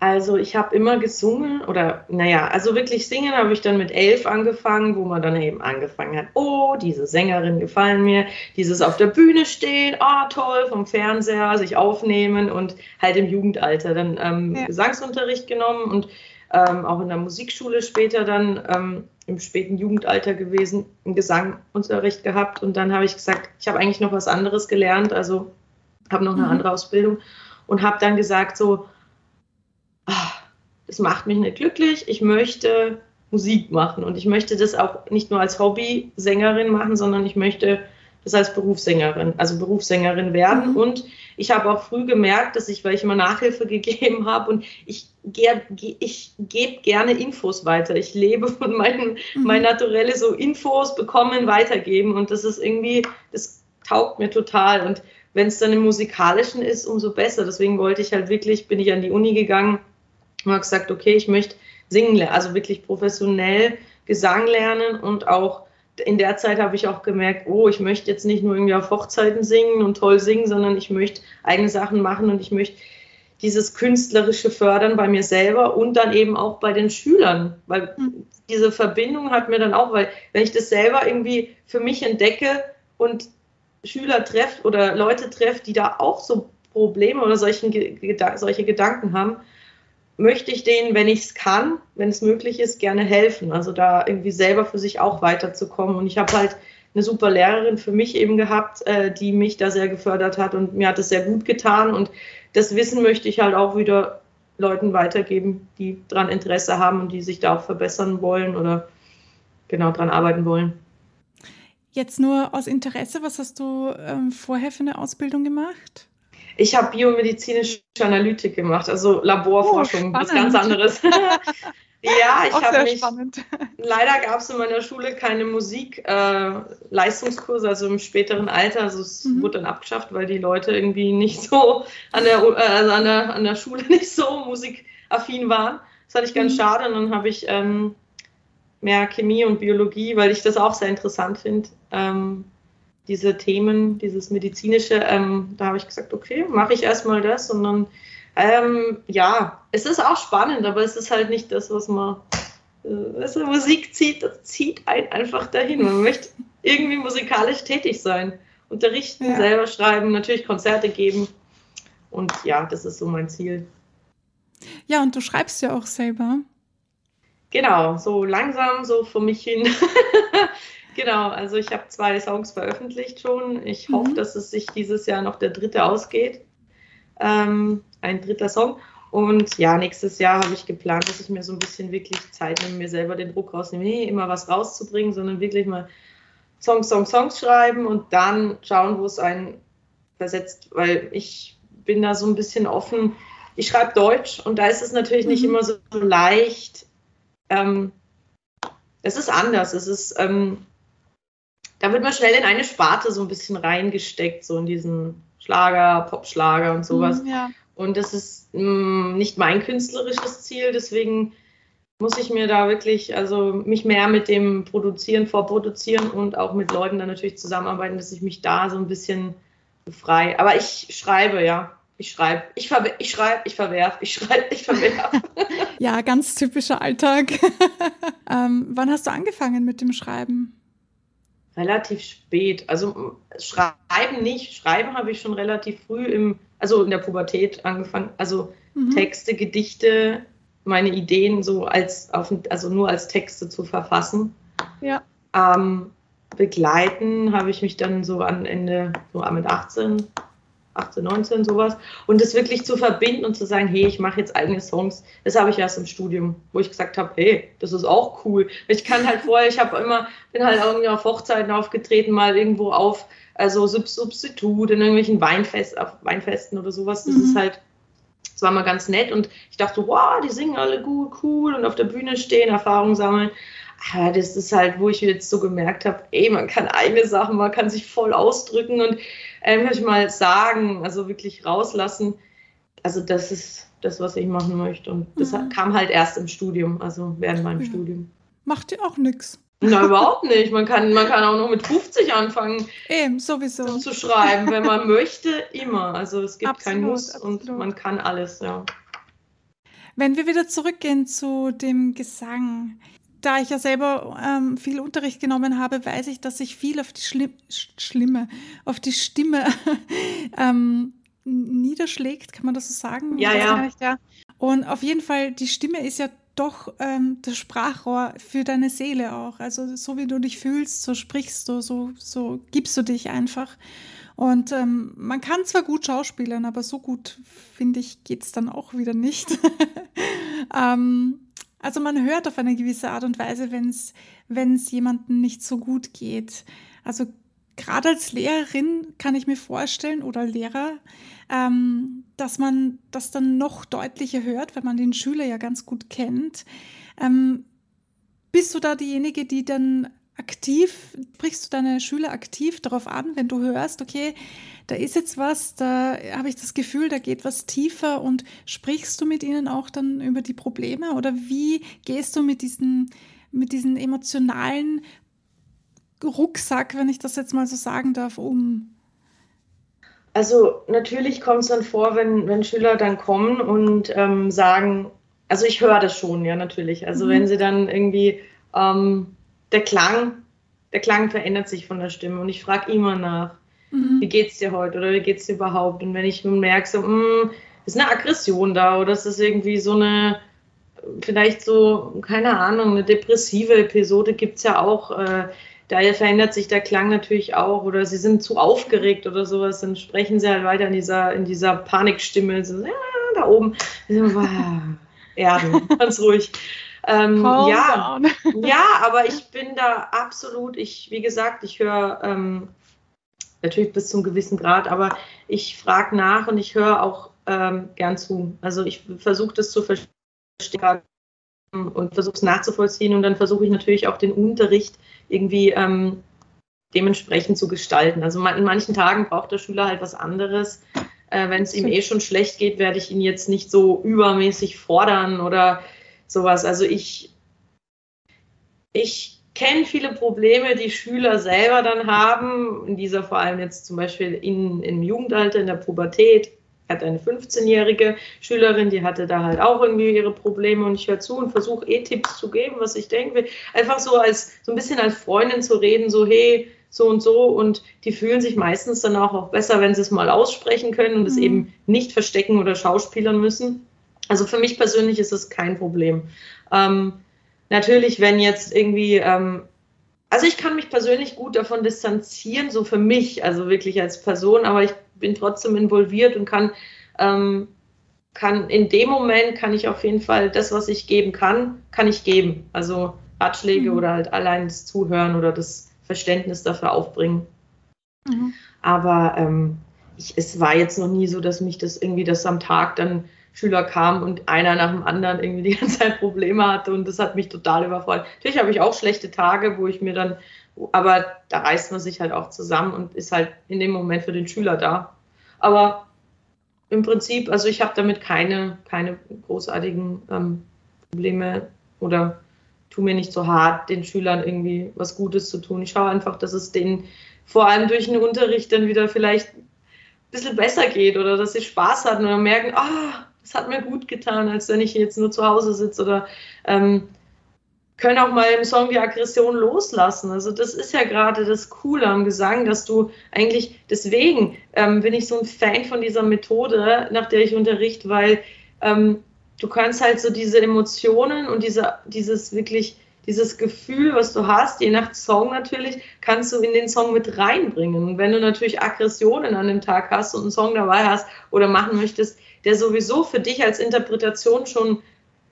[SPEAKER 2] Also ich habe immer gesungen oder naja, also wirklich singen habe ich dann mit elf angefangen, wo man dann eben angefangen hat, oh, diese Sängerin gefallen mir, dieses auf der Bühne stehen, ah oh, toll, vom Fernseher sich aufnehmen und halt im Jugendalter dann ähm, ja. Gesangsunterricht genommen und ähm, auch in der Musikschule später dann ähm, im späten Jugendalter gewesen, einen Gesangunterricht gehabt und dann habe ich gesagt, ich habe eigentlich noch was anderes gelernt, also habe noch eine mhm. andere Ausbildung und habe dann gesagt so, das macht mich nicht glücklich. Ich möchte Musik machen. Und ich möchte das auch nicht nur als Hobby-Sängerin machen, sondern ich möchte das als Berufssängerin, also Berufssängerin werden. Mhm. Und ich habe auch früh gemerkt, dass ich, weil ich immer Nachhilfe gegeben habe und ich, ich gebe gerne Infos weiter. Ich lebe von meinem, mhm. mein Naturelle so Infos bekommen, weitergeben. Und das ist irgendwie, das taugt mir total. Und wenn es dann im Musikalischen ist, umso besser. Deswegen wollte ich halt wirklich, bin ich an die Uni gegangen und habe gesagt, okay, ich möchte singen lernen, also wirklich professionell Gesang lernen und auch in der Zeit habe ich auch gemerkt, oh, ich möchte jetzt nicht nur irgendwie auf Hochzeiten singen und toll singen, sondern ich möchte eigene Sachen machen und ich möchte dieses künstlerische fördern bei mir selber und dann eben auch bei den Schülern, weil mhm. diese Verbindung hat mir dann auch, weil wenn ich das selber irgendwie für mich entdecke und Schüler treffe oder Leute treffe, die da auch so Probleme oder solchen, solche Gedanken haben, möchte ich denen, wenn ich es kann, wenn es möglich ist, gerne helfen. Also da irgendwie selber für sich auch weiterzukommen. Und ich habe halt eine super Lehrerin für mich eben gehabt, äh, die mich da sehr gefördert hat und mir hat es sehr gut getan. Und das Wissen möchte ich halt auch wieder Leuten weitergeben, die daran Interesse haben und die sich da auch verbessern wollen oder genau daran arbeiten wollen.
[SPEAKER 1] Jetzt nur aus Interesse, was hast du ähm, vorher für eine Ausbildung gemacht?
[SPEAKER 2] Ich habe biomedizinische Analytik gemacht, also Laborforschung, oh, was ganz anderes. ja, ich habe mich. Spannend. Leider gab es in meiner Schule keine Musik-Leistungskurse, äh, also im späteren Alter. Also es mhm. wurde dann abgeschafft, weil die Leute irgendwie nicht so an der, äh, also an der, an der Schule nicht so musikaffin waren. Das fand ich ganz mhm. schade. Und dann habe ich ähm, mehr Chemie und Biologie, weil ich das auch sehr interessant finde. Ähm, diese Themen, dieses medizinische, ähm, da habe ich gesagt, okay, mache ich erstmal das und dann, ähm, ja, es ist auch spannend, aber es ist halt nicht das, was man, äh, also Musik zieht, das zieht einen einfach dahin. Man möchte irgendwie musikalisch tätig sein, unterrichten, ja. selber schreiben, natürlich Konzerte geben und ja, das ist so mein Ziel.
[SPEAKER 1] Ja, und du schreibst ja auch selber.
[SPEAKER 2] Genau, so langsam, so vor mich hin. Genau, also ich habe zwei Songs veröffentlicht schon. Ich mhm. hoffe, dass es sich dieses Jahr noch der dritte ausgeht. Ähm, ein dritter Song. Und ja, nächstes Jahr habe ich geplant, dass ich mir so ein bisschen wirklich Zeit nehme, mir selber den Druck rausnehme, nee, immer was rauszubringen, sondern wirklich mal Songs, Songs, Songs schreiben und dann schauen, wo es einen versetzt, weil ich bin da so ein bisschen offen. Ich schreibe Deutsch und da ist es natürlich mhm. nicht immer so leicht. Ähm, es ist anders. Es ist, ähm, da wird man schnell in eine Sparte so ein bisschen reingesteckt, so in diesen Schlager, Popschlager und sowas. Mhm, ja. Und das ist mh, mm, nicht mein künstlerisches Ziel, deswegen muss ich mir da wirklich, also mich mehr mit dem Produzieren, Vorproduzieren und auch mit Leuten dann natürlich zusammenarbeiten, dass ich mich da so ein bisschen befreie. Aber ich schreibe, ja. Ich schreibe, ich, ver ich schreibe, ich verwerf, ich schreibe, ich verwerf.
[SPEAKER 1] ja, ganz typischer Alltag. ähm, wann hast du angefangen mit dem Schreiben?
[SPEAKER 2] Relativ spät. Also schreiben nicht, schreiben habe ich schon relativ früh im, also in der Pubertät angefangen. Also mhm. Texte, Gedichte, meine Ideen so als auf, also nur als Texte zu verfassen. Ja. Ähm, begleiten habe ich mich dann so an Ende, so mit 18 18, 19, sowas. Und das wirklich zu verbinden und zu sagen, hey, ich mache jetzt eigene Songs, das habe ich erst im Studium, wo ich gesagt habe, hey, das ist auch cool. Ich kann halt vorher, ich habe immer, bin halt irgendwie auf Hochzeiten aufgetreten, mal irgendwo auf, also Substitut in irgendwelchen Weinfest, auf Weinfesten oder sowas. Das mhm. ist halt, das war mal ganz nett und ich dachte, wow, die singen alle gut, cool und auf der Bühne stehen, Erfahrung sammeln. Aber das ist halt, wo ich jetzt so gemerkt habe, ey, man kann eigene Sachen, man kann sich voll ausdrücken und einfach mal sagen, also wirklich rauslassen. Also das ist das, was ich machen möchte. Und das mhm. kam halt erst im Studium, also während meinem ja. Studium.
[SPEAKER 1] Macht dir auch nichts.
[SPEAKER 2] Na, überhaupt nicht. Man kann, man kann auch noch mit 50 anfangen.
[SPEAKER 1] Eben, sowieso.
[SPEAKER 2] Zu schreiben, wenn man möchte, immer. Also es gibt absolut, kein Muss absolut. und man kann alles, ja.
[SPEAKER 1] Wenn wir wieder zurückgehen zu dem Gesang, da ich ja selber ähm, viel Unterricht genommen habe, weiß ich, dass sich viel auf die Schli Schlimme, auf die Stimme ähm, niederschlägt, kann man das so sagen?
[SPEAKER 2] Ja, ja. Nicht, ja.
[SPEAKER 1] Und auf jeden Fall, die Stimme ist ja doch ähm, das Sprachrohr für deine Seele auch. Also so wie du dich fühlst, so sprichst du, so, so gibst du dich einfach. Und ähm, man kann zwar gut schauspielern, aber so gut, finde ich, geht es dann auch wieder nicht. ähm, Also man hört auf eine gewisse Art und Weise, wenn es jemandem nicht so gut geht. Also gerade als Lehrerin kann ich mir vorstellen oder Lehrer, ähm, dass man das dann noch deutlicher hört, wenn man den Schüler ja ganz gut kennt. Ähm, bist du da diejenige, die dann aktiv, brichst du deine Schüler aktiv darauf an, wenn du hörst, okay, da ist jetzt was, da habe ich das Gefühl, da geht was tiefer und sprichst du mit ihnen auch dann über die Probleme oder wie gehst du mit diesen, mit diesen emotionalen Rucksack, wenn ich das jetzt mal so sagen darf, um?
[SPEAKER 2] Also natürlich kommt es dann vor, wenn, wenn Schüler dann kommen und ähm, sagen, also ich höre das schon, ja natürlich. Also mhm. wenn sie dann irgendwie ähm, der Klang, der Klang verändert sich von der Stimme und ich frage immer nach, mhm. wie geht's dir heute oder wie geht's dir überhaupt? Und wenn ich nun merke, so, mh, hm, ist eine Aggression da oder ist es irgendwie so eine, vielleicht so, keine Ahnung, eine depressive Episode gibt es ja auch. Äh, daher verändert sich der Klang natürlich auch oder sie sind zu aufgeregt oder sowas, dann sprechen sie halt weiter in dieser, in dieser Panikstimme, so, ja, da oben. Erden, ganz ruhig. Ähm, ja, ja, aber ich bin da absolut, ich, wie gesagt, ich höre ähm, natürlich bis zum gewissen Grad, aber ich frage nach und ich höre auch ähm, gern zu. Also ich versuche das zu verstehen und versuche es nachzuvollziehen und dann versuche ich natürlich auch den Unterricht irgendwie ähm, dementsprechend zu gestalten. Also in manchen Tagen braucht der Schüler halt was anderes. Äh, Wenn es ihm eh schon schlecht geht, werde ich ihn jetzt nicht so übermäßig fordern oder sowas. Also ich, ich kenne viele Probleme, die Schüler selber dann haben, in dieser vor allem jetzt zum Beispiel in, im Jugendalter, in der Pubertät. Ich hatte eine 15-jährige Schülerin, die hatte da halt auch irgendwie ihre Probleme und ich höre zu und versuche eh Tipps zu geben, was ich denke. Einfach so als so ein bisschen als Freundin zu reden, so hey, so und so und die fühlen sich meistens dann auch, auch besser, wenn sie es mal aussprechen können und mhm. es eben nicht verstecken oder schauspielern müssen. Also für mich persönlich ist es kein Problem. Ähm, natürlich, wenn jetzt irgendwie, ähm, also ich kann mich persönlich gut davon distanzieren, so für mich, also wirklich als Person, aber ich bin trotzdem involviert und kann, ähm, kann in dem Moment kann ich auf jeden Fall das, was ich geben kann, kann ich geben. Also Ratschläge mhm. oder halt allein das Zuhören oder das Verständnis dafür aufbringen. Mhm. Aber ähm, ich, es war jetzt noch nie so, dass mich das irgendwie das am Tag dann Schüler kamen und einer nach dem anderen irgendwie die ganze Zeit Probleme hatte und das hat mich total überfordert. Natürlich habe ich auch schlechte Tage, wo ich mir dann, aber da reißt man sich halt auch zusammen und ist halt in dem Moment für den Schüler da. Aber im Prinzip, also ich habe damit keine, keine großartigen ähm, Probleme oder tu mir nicht so hart, den Schülern irgendwie was Gutes zu tun. Ich schaue einfach, dass es denen vor allem durch den Unterricht dann wieder vielleicht ein bisschen besser geht oder dass sie Spaß hatten oder merken, ah, das hat mir gut getan, als wenn ich jetzt nur zu Hause sitze oder ähm, können auch mal im Song die Aggression loslassen. Also das ist ja gerade das Coole am Gesang, dass du eigentlich, deswegen ähm, bin ich so ein Fan von dieser Methode, nach der ich unterrichte, weil ähm, du kannst halt so diese Emotionen und diese, dieses wirklich, dieses Gefühl, was du hast, je nach Song natürlich, kannst du in den Song mit reinbringen. Und wenn du natürlich Aggressionen an dem Tag hast und einen Song dabei hast oder machen möchtest, der sowieso für dich als Interpretation schon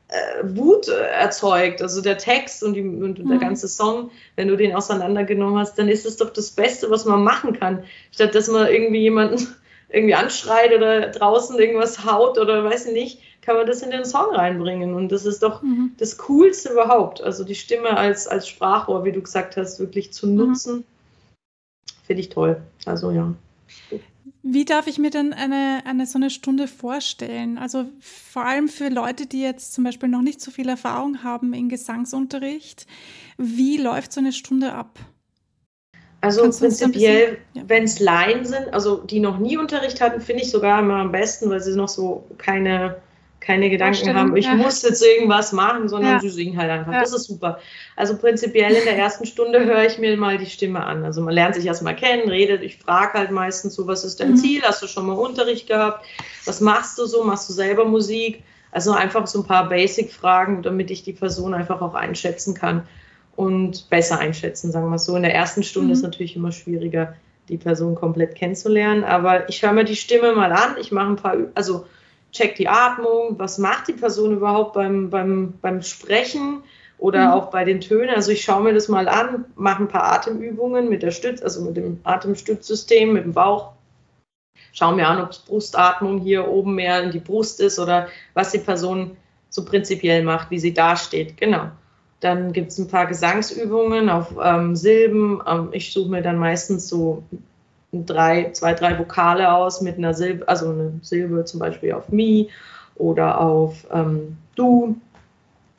[SPEAKER 2] äh, Wut erzeugt, also der Text und, die, und mhm. der ganze Song, wenn du den auseinandergenommen hast, dann ist es doch das Beste, was man machen kann, statt dass man irgendwie jemanden irgendwie anschreit oder draußen irgendwas haut oder weiß ich nicht, kann man das in den Song reinbringen und das ist doch mhm. das Coolste überhaupt, also die Stimme als, als Sprachrohr, wie du gesagt hast, wirklich zu mhm. nutzen, mhm. finde ich toll, also ja.
[SPEAKER 1] Wie darf ich mir denn eine, eine so eine Stunde vorstellen? Also vor allem für Leute, die jetzt zum Beispiel noch nicht so viel Erfahrung haben in Gesangsunterricht. Wie läuft so eine Stunde ab?
[SPEAKER 2] Also Kannst prinzipiell, ja. wenn es Laien sind, also die noch nie Unterricht hatten, finde ich sogar immer am besten, weil sie noch so keine keine Gedanken haben, ich ja. muss jetzt irgendwas machen, sondern ja. sie singen halt einfach. Ja. Das ist super. Also prinzipiell in der ersten Stunde höre ich mir mal die Stimme an. Also man lernt sich erstmal kennen, redet, ich frage halt meistens so, was ist dein mhm. Ziel? Hast du schon mal Unterricht gehabt? Was machst du so? Machst du selber Musik? Also einfach so ein paar Basic-Fragen, damit ich die Person einfach auch einschätzen kann und besser einschätzen, sagen wir so. In der ersten Stunde mhm. ist natürlich immer schwieriger, die Person komplett kennenzulernen, aber ich höre mir die Stimme mal an, ich mache ein paar, also check die Atmung, was macht die Person überhaupt beim, beim, beim Sprechen oder mhm. auch bei den Tönen. Also ich schaue mir das mal an, mache ein paar Atemübungen mit der Stütz, also mit dem Atemstützsystem, mit dem Bauch. Schau mir an, ob es Brustatmung hier oben mehr in die Brust ist oder was die Person so prinzipiell macht, wie sie dasteht. Genau. Dann gibt es ein paar Gesangsübungen auf ähm, Silben. Ähm, ich suche mir dann meistens so drei, zwei, drei Vokale aus mit einer Silbe, also eine Silbe zum Beispiel auf Mi oder auf ähm, Du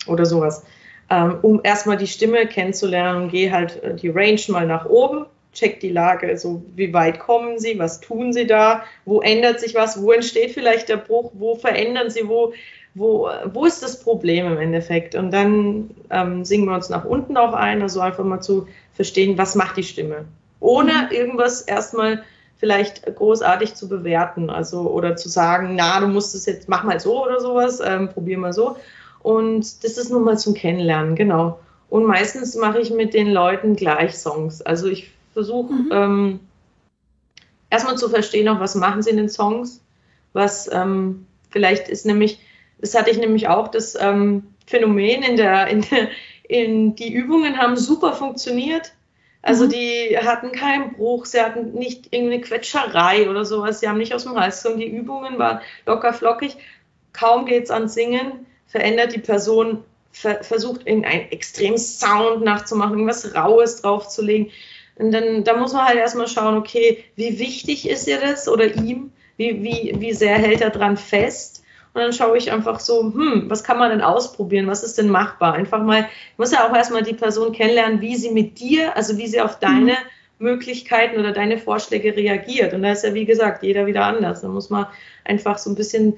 [SPEAKER 2] oder sowas. Ähm, um erstmal die Stimme kennenzulernen, gehe halt äh, die Range mal nach oben, check die Lage, also wie weit kommen sie, was tun sie da, wo ändert sich was, wo entsteht vielleicht der Bruch, wo verändern sie, wo wo, wo ist das Problem im Endeffekt? Und dann ähm, singen wir uns nach unten auch ein, also einfach mal zu verstehen, was macht die Stimme. Ohne irgendwas erstmal vielleicht großartig zu bewerten, also oder zu sagen, na, du musst es jetzt, mach mal so oder sowas, ähm, probier mal so. Und das ist nun mal zum Kennenlernen, genau. Und meistens mache ich mit den Leuten gleich Songs. Also ich versuche mhm. ähm, erstmal zu verstehen, auch was machen sie in den Songs. Was ähm, vielleicht ist nämlich das hatte ich nämlich auch, das ähm, Phänomen in der, in der, in die Übungen haben super funktioniert. Also mhm. die hatten keinen Bruch, sie hatten nicht irgendeine Quetscherei oder sowas, sie haben nicht aus dem Hals gezogen. Die Übungen waren locker flockig. Kaum geht's ans Singen, verändert die Person, ver versucht irgendeinen extremen Sound nachzumachen, irgendwas Raues draufzulegen. Und dann da muss man halt erstmal schauen, okay, wie wichtig ist ihr das oder ihm? Wie, wie, wie sehr hält er dran fest? Und dann schaue ich einfach so, hm, was kann man denn ausprobieren? Was ist denn machbar? Einfach mal, ich muss ja auch erstmal die Person kennenlernen, wie sie mit dir, also wie sie auf deine mhm. Möglichkeiten oder deine Vorschläge reagiert. Und da ist ja, wie gesagt, jeder wieder anders. Da muss man einfach so ein bisschen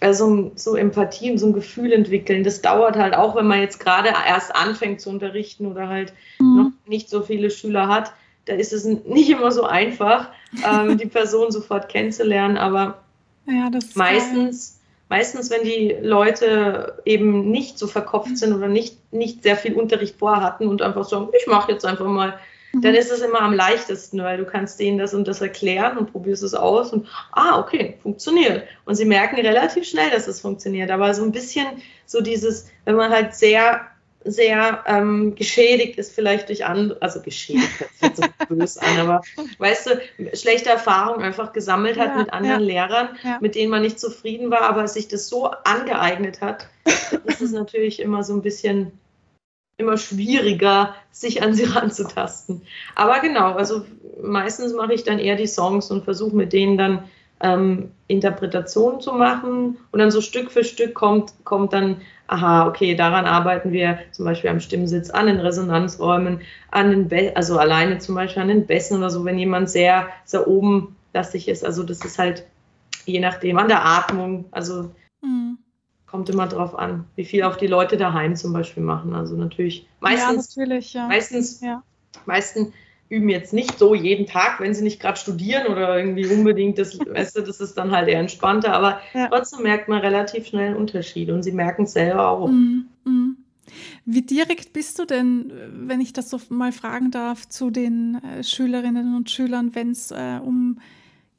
[SPEAKER 2] also so Empathie und so ein Gefühl entwickeln. Das dauert halt auch, wenn man jetzt gerade erst anfängt zu unterrichten oder halt mhm. noch nicht so viele Schüler hat. Da ist es nicht immer so einfach, ähm, die Person sofort kennenzulernen, aber ja, meistens meistens, wenn die Leute eben nicht so verkopft sind oder nicht, nicht sehr viel Unterricht vorhatten und einfach sagen, ich mache jetzt einfach mal, mhm. dann ist es immer am leichtesten, weil du kannst denen das und das erklären und probierst es aus und ah, okay, funktioniert. Und sie merken relativ schnell, dass es funktioniert. Aber so ein bisschen so dieses, wenn man halt sehr sehr ähm, geschädigt ist, vielleicht durch andere, also geschädigt hört sich so böse an, aber weißt du, schlechte Erfahrungen einfach gesammelt hat ja, mit anderen ja, Lehrern, ja. mit denen man nicht zufrieden war, aber sich das so angeeignet hat, ist es natürlich immer so ein bisschen immer schwieriger, sich an sie ranzutasten. Aber genau, also meistens mache ich dann eher die Songs und versuche mit denen dann ähm, Interpretationen zu machen und dann so Stück für Stück kommt, kommt dann aha, okay, daran arbeiten wir zum Beispiel am Stimmsitz, an den Resonanzräumen, an den Be also alleine zum Beispiel an den Bässen oder so, wenn jemand sehr, sehr oben lastig ist. Also das ist halt je nachdem, an der Atmung, also mhm. kommt immer drauf an, wie viel auch die Leute daheim zum Beispiel machen. Also natürlich meistens, ja, natürlich, ja. meistens, ja. meistens üben jetzt nicht so jeden Tag, wenn sie nicht gerade studieren oder irgendwie unbedingt das, du, das ist dann halt eher entspannter, aber ja. trotzdem merkt man relativ schnell einen Unterschied und sie merken es selber auch. Mm, mm.
[SPEAKER 1] Wie direkt bist du denn, wenn ich das so mal fragen darf, zu den äh, Schülerinnen und Schülern, wenn es äh, um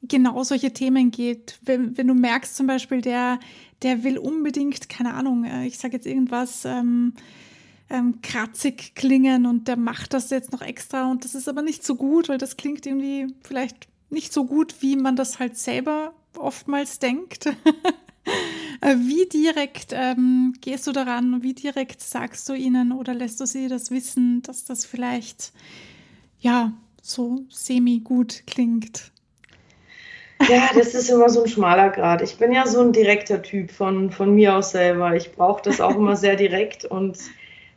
[SPEAKER 1] genau solche Themen geht? Wenn, wenn du merkst zum Beispiel, der, der will unbedingt, keine Ahnung, äh, ich sage jetzt irgendwas, ähm, ähm, kratzig klingen und der macht das jetzt noch extra und das ist aber nicht so gut, weil das klingt irgendwie vielleicht nicht so gut, wie man das halt selber oftmals denkt. Äh, wie direkt ähm, gehst du daran? Wie direkt sagst du ihnen oder lässt du sie das wissen, dass das vielleicht ja so semi gut klingt?
[SPEAKER 2] Ja, das ist immer so ein schmaler Grad. Ich bin ja so ein direkter Typ von, von mir aus selber. Ich brauche das auch immer sehr direkt und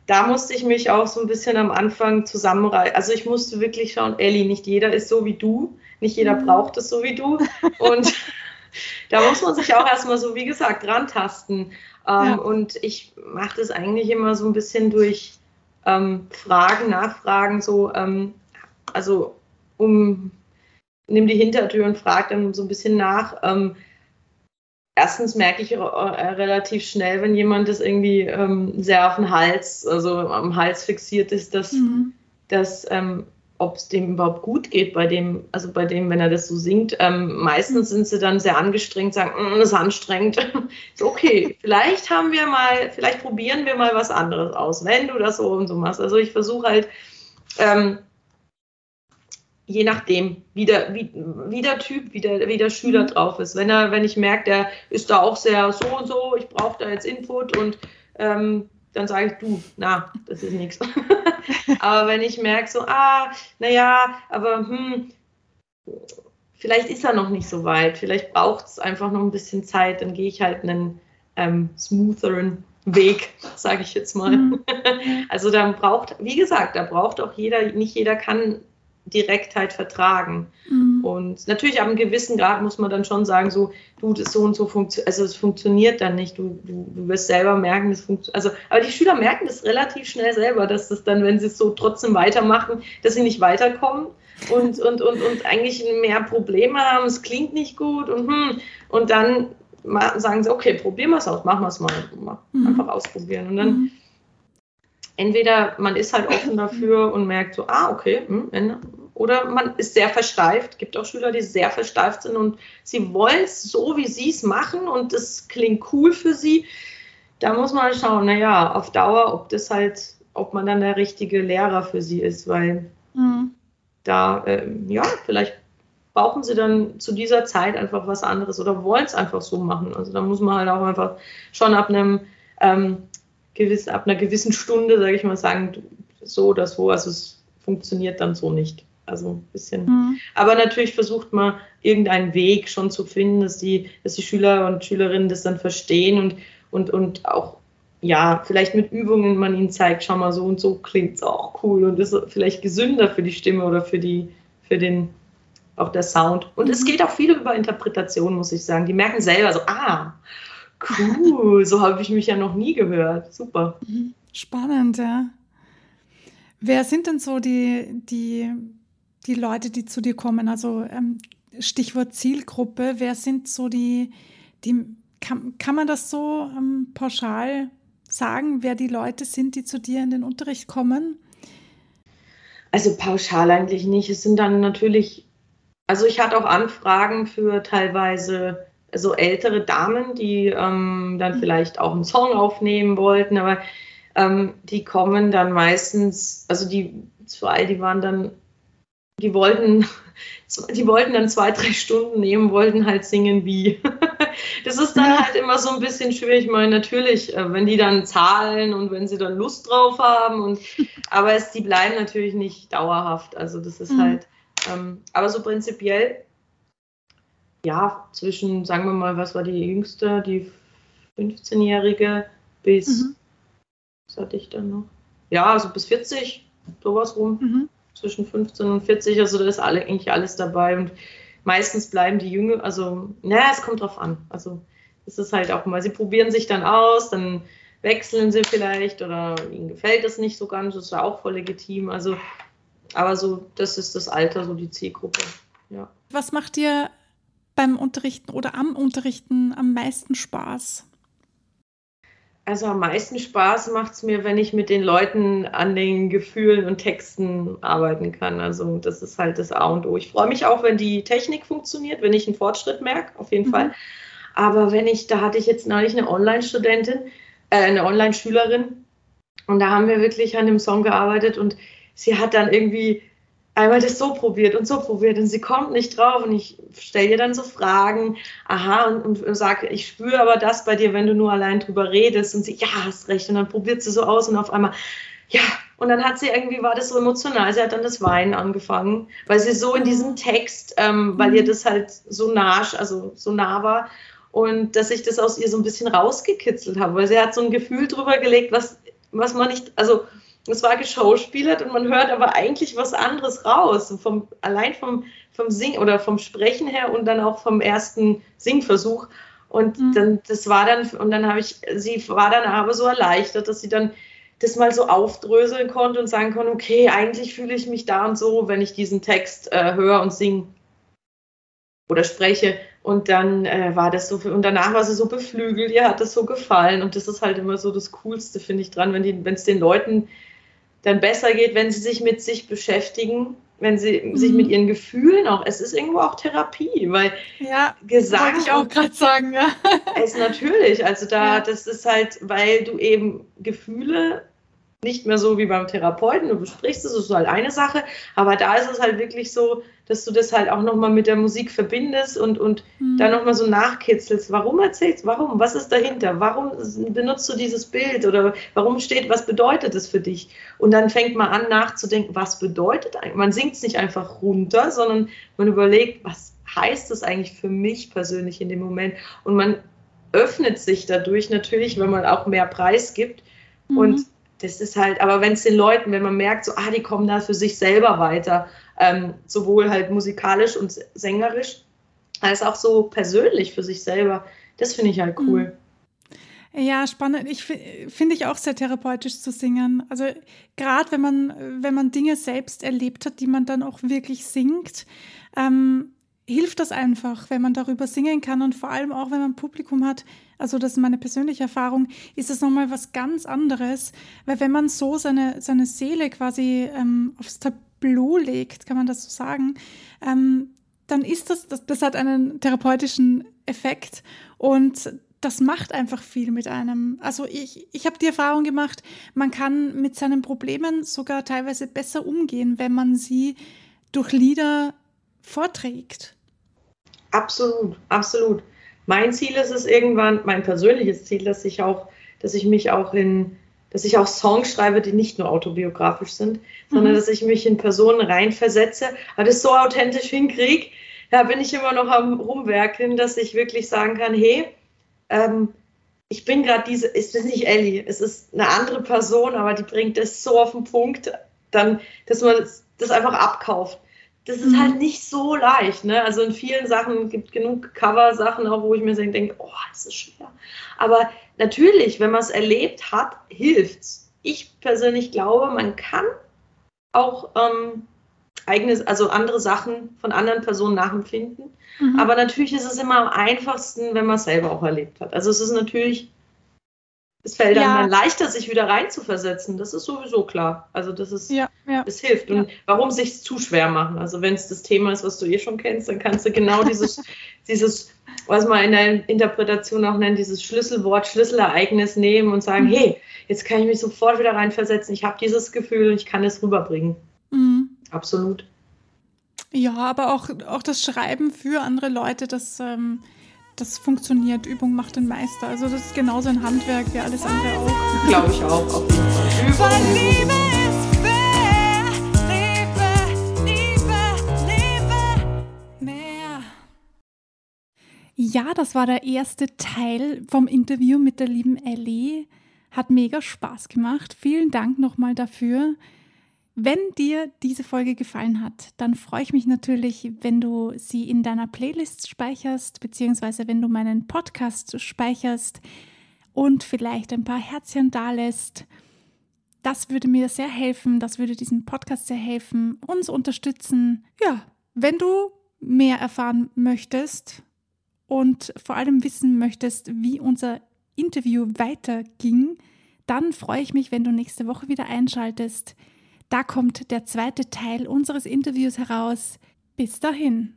[SPEAKER 2] da musste ich mich auch so ein bisschen am Anfang zusammenreißen. Also ich musste wirklich schauen, Elli, nicht jeder ist so wie du, nicht jeder mhm. braucht es so wie du. Und da muss man sich auch erstmal so, wie gesagt, rantasten. Ähm, ja. Und ich mache das eigentlich immer so ein bisschen durch ähm, Fragen, Nachfragen, so, ähm, also um, nimm die Hintertür und frag dann so ein bisschen nach ähm, erstens merke ich relativ schnell, wenn jemand das irgendwie ähm, sehr auf den Hals, also am Hals fixiert ist, dass, mhm. dass ähm, ob es dem überhaupt gut geht bei dem, also bei dem, wenn er das so singt. Ähm, meistens sind sie dann sehr angestrengt, sagen, mm, das ist anstrengend. so, okay, vielleicht haben wir mal, vielleicht probieren wir mal was anderes aus, wenn du das so und so machst. Also ich versuche halt, ähm, je nachdem, wie der, wie, wie der Typ, wie der, wie der Schüler mhm. drauf ist. Wenn er, wenn ich merke, der ist da auch sehr so und so, ich brauche da jetzt Input und ähm, dann sage ich, du, na, das ist nichts. aber wenn ich merke, so, ah, naja, aber hm, vielleicht ist er noch nicht so weit, vielleicht braucht es einfach noch ein bisschen Zeit, dann gehe ich halt einen ähm, smootheren Weg, sage ich jetzt mal. Mhm. Also da braucht, wie gesagt, da braucht auch jeder, nicht jeder kann Direktheit vertragen. Mhm. Und natürlich ab einem gewissen Grad muss man dann schon sagen, so, du, das so und so funktioniert, also es funktioniert dann nicht. Du, du, du wirst selber merken, das funktioniert. Also, aber die Schüler merken das relativ schnell selber, dass das dann, wenn sie es so trotzdem weitermachen, dass sie nicht weiterkommen und, und, und, und eigentlich mehr Probleme haben, es klingt nicht gut und, hm, und dann sagen sie, okay, probieren wir es aus, machen wir es mal. Mhm. Einfach ausprobieren. Und dann mhm entweder man ist halt offen dafür und merkt so, ah, okay, hm, oder man ist sehr versteift. Es gibt auch Schüler, die sehr versteift sind und sie wollen es so, wie sie es machen und das klingt cool für sie. Da muss man schauen, naja, auf Dauer, ob das halt, ob man dann der richtige Lehrer für sie ist, weil mhm. da, äh, ja, vielleicht brauchen sie dann zu dieser Zeit einfach was anderes oder wollen es einfach so machen. Also da muss man halt auch einfach schon ab einem ähm, gewiss, ab einer gewissen Stunde, sage ich mal, sagen, so oder so, also es funktioniert dann so nicht. Also ein bisschen. Mhm. Aber natürlich versucht man irgendeinen Weg schon zu finden, dass die, dass die Schüler und Schülerinnen das dann verstehen und, und, und auch, ja, vielleicht mit Übungen man ihnen zeigt, schau mal, so und so klingt es auch cool und ist vielleicht gesünder für die Stimme oder für die, für den, auch der Sound. Und mhm. es geht auch viel über Interpretation, muss ich sagen. Die merken selber so, ah, Cool, so habe ich mich ja noch nie gehört. Super.
[SPEAKER 1] Spannend, ja. Wer sind denn so die, die, die Leute, die zu dir kommen? Also ähm, Stichwort Zielgruppe, wer sind so die, die kann, kann man das so ähm, pauschal sagen, wer die Leute sind, die zu dir in den Unterricht kommen?
[SPEAKER 2] Also pauschal eigentlich nicht. Es sind dann natürlich, also ich hatte auch Anfragen für teilweise so ältere Damen, die ähm, dann mhm. vielleicht auch einen Song aufnehmen wollten, aber ähm, die kommen dann meistens, also die zwei, die waren dann, die wollten, die wollten dann zwei, drei Stunden nehmen, wollten halt singen wie. das ist dann halt immer so ein bisschen schwierig. Ich meine, natürlich, äh, wenn die dann zahlen und wenn sie dann Lust drauf haben und aber es, die bleiben natürlich nicht dauerhaft. Also das ist mhm. halt, ähm, aber so prinzipiell ja, zwischen, sagen wir mal, was war die jüngste, die 15-Jährige bis, mhm. was hatte ich dann noch? Ja, also bis 40, sowas rum. Mhm. Zwischen 15 und 40, also da ist alle, eigentlich alles dabei und meistens bleiben die Jünger, also, naja, es kommt drauf an. Also, es ist halt auch mal, sie probieren sich dann aus, dann wechseln sie vielleicht oder ihnen gefällt es nicht so ganz, das ist ja auch voll legitim. Also, aber so, das ist das Alter, so die Zielgruppe. Ja.
[SPEAKER 1] Was macht dir beim Unterrichten oder am Unterrichten am meisten Spaß?
[SPEAKER 2] Also am meisten Spaß macht es mir, wenn ich mit den Leuten an den Gefühlen und Texten arbeiten kann. Also das ist halt das A und O. Ich freue mich auch, wenn die Technik funktioniert, wenn ich einen Fortschritt merke, auf jeden mhm. Fall. Aber wenn ich, da hatte ich jetzt neulich eine Online-Studentin, äh, eine Online-Schülerin und da haben wir wirklich an dem Song gearbeitet und sie hat dann irgendwie einmal das so probiert und so probiert und sie kommt nicht drauf und ich stelle ihr dann so Fragen, aha, und, und sage, ich spüre aber das bei dir, wenn du nur allein drüber redest und sie, ja, hast recht und dann probiert sie so aus und auf einmal, ja, und dann hat sie irgendwie, war das so emotional, sie hat dann das Weinen angefangen, weil sie so in diesem Text, ähm, weil ihr mhm. das halt so nah, also so nah war und dass ich das aus ihr so ein bisschen rausgekitzelt habe, weil sie hat so ein Gefühl drüber gelegt, was, was man nicht, also es war geschauspielert und man hört aber eigentlich was anderes raus. Vom, allein vom, vom Singen oder vom Sprechen her und dann auch vom ersten Singversuch. Und mhm. dann, das war dann, und dann habe ich, sie war dann aber so erleichtert, dass sie dann das mal so aufdröseln konnte und sagen konnte, okay, eigentlich fühle ich mich da und so, wenn ich diesen Text äh, höre und singe oder spreche. Und dann äh, war das so, und danach war sie so beflügelt, ihr hat das so gefallen. Und das ist halt immer so das Coolste, finde ich, dran, wenn es den Leuten dann besser geht, wenn sie sich mit sich beschäftigen wenn sie mhm. sich mit ihren Gefühlen auch, es ist irgendwo auch Therapie, weil
[SPEAKER 1] ja, Gesang ich auch gerade sagen, ja.
[SPEAKER 2] Es natürlich, also da, ja. das ist halt, weil du eben Gefühle nicht mehr so wie beim Therapeuten, du besprichst es, das ist halt eine Sache, aber da ist es halt wirklich so, dass du das halt auch nochmal mit der Musik verbindest und, und mhm. dann nochmal so nachkitzelst. Warum erzählst Warum? Was ist dahinter? Warum benutzt du dieses Bild oder warum steht, was bedeutet es für dich? Und dann fängt man an nachzudenken, was bedeutet eigentlich? Man singt es nicht einfach runter, sondern man überlegt, was heißt das eigentlich für mich persönlich in dem Moment? Und man öffnet sich dadurch natürlich, wenn man auch mehr Preis gibt. Mhm. Und das ist halt, aber wenn es den Leuten, wenn man merkt, so, ah, die kommen da für sich selber weiter, ähm, sowohl halt musikalisch und sängerisch, als auch so persönlich für sich selber, das finde ich halt cool.
[SPEAKER 1] Mhm. Ja, spannend. Ich finde ich auch sehr therapeutisch zu singen. Also gerade wenn man, wenn man Dinge selbst erlebt hat, die man dann auch wirklich singt, ähm, hilft das einfach, wenn man darüber singen kann und vor allem auch, wenn man Publikum hat. Also das ist meine persönliche Erfahrung, ist das nochmal was ganz anderes, weil wenn man so seine, seine Seele quasi ähm, aufs Tableau legt, kann man das so sagen, ähm, dann ist das, das, das hat einen therapeutischen Effekt und das macht einfach viel mit einem. Also ich, ich habe die Erfahrung gemacht, man kann mit seinen Problemen sogar teilweise besser umgehen, wenn man sie durch Lieder vorträgt.
[SPEAKER 2] Absolut, absolut. Mein Ziel ist es irgendwann, mein persönliches Ziel, dass ich auch, dass ich mich auch in, dass ich auch Songs schreibe, die nicht nur autobiografisch sind, sondern mhm. dass ich mich in Personen reinversetze, aber das so authentisch hinkriege, da bin ich immer noch am Rumwerken, dass ich wirklich sagen kann, hey, ähm, ich bin gerade diese, es ist nicht Ellie, es ist eine andere Person, aber die bringt das so auf den Punkt, dann, dass man das, das einfach abkauft das ist halt mhm. nicht so leicht. Ne? Also in vielen Sachen gibt genug Cover-Sachen auch, wo ich mir denke, oh, das ist schwer. Aber natürlich, wenn man es erlebt hat, hilft's. Ich persönlich glaube, man kann auch ähm, eigenes, also andere Sachen von anderen Personen nachempfinden. Mhm. Aber natürlich ist es immer am einfachsten, wenn man es selber auch erlebt hat. Also es ist natürlich es fällt ja. dann leichter, sich wieder reinzuversetzen. Das ist sowieso klar. Also das ist, ja, ja. das hilft. Und warum sich zu schwer machen? Also wenn es das Thema ist, was du eh schon kennst, dann kannst du genau dieses, dieses, was man in der Interpretation auch nennt, dieses Schlüsselwort, Schlüsselereignis nehmen und sagen, mhm. hey, jetzt kann ich mich sofort wieder reinversetzen. Ich habe dieses Gefühl und ich kann es rüberbringen. Mhm. Absolut.
[SPEAKER 1] Ja, aber auch, auch das Schreiben für andere Leute, das ähm, das funktioniert. Übung macht den Meister. Also das ist genauso ein Handwerk wie alles andere auch.
[SPEAKER 2] Glaube ich auch, auf jeden Fall. Übung, Liebe ist fair.
[SPEAKER 1] Liebe, Liebe, Liebe, mehr. Ja, das war der erste Teil vom Interview mit der lieben Ellie. Hat mega Spaß gemacht. Vielen Dank nochmal dafür. Wenn dir diese Folge gefallen hat, dann freue ich mich natürlich, wenn du sie in deiner Playlist speicherst, beziehungsweise wenn du meinen Podcast speicherst und vielleicht ein paar Herzchen dalässt. Das würde mir sehr helfen, das würde diesem Podcast sehr helfen, uns unterstützen. Ja, wenn du mehr erfahren möchtest und vor allem wissen möchtest, wie unser Interview weiterging, dann freue ich mich, wenn du nächste Woche wieder einschaltest. Da kommt der zweite Teil unseres Interviews heraus. Bis dahin.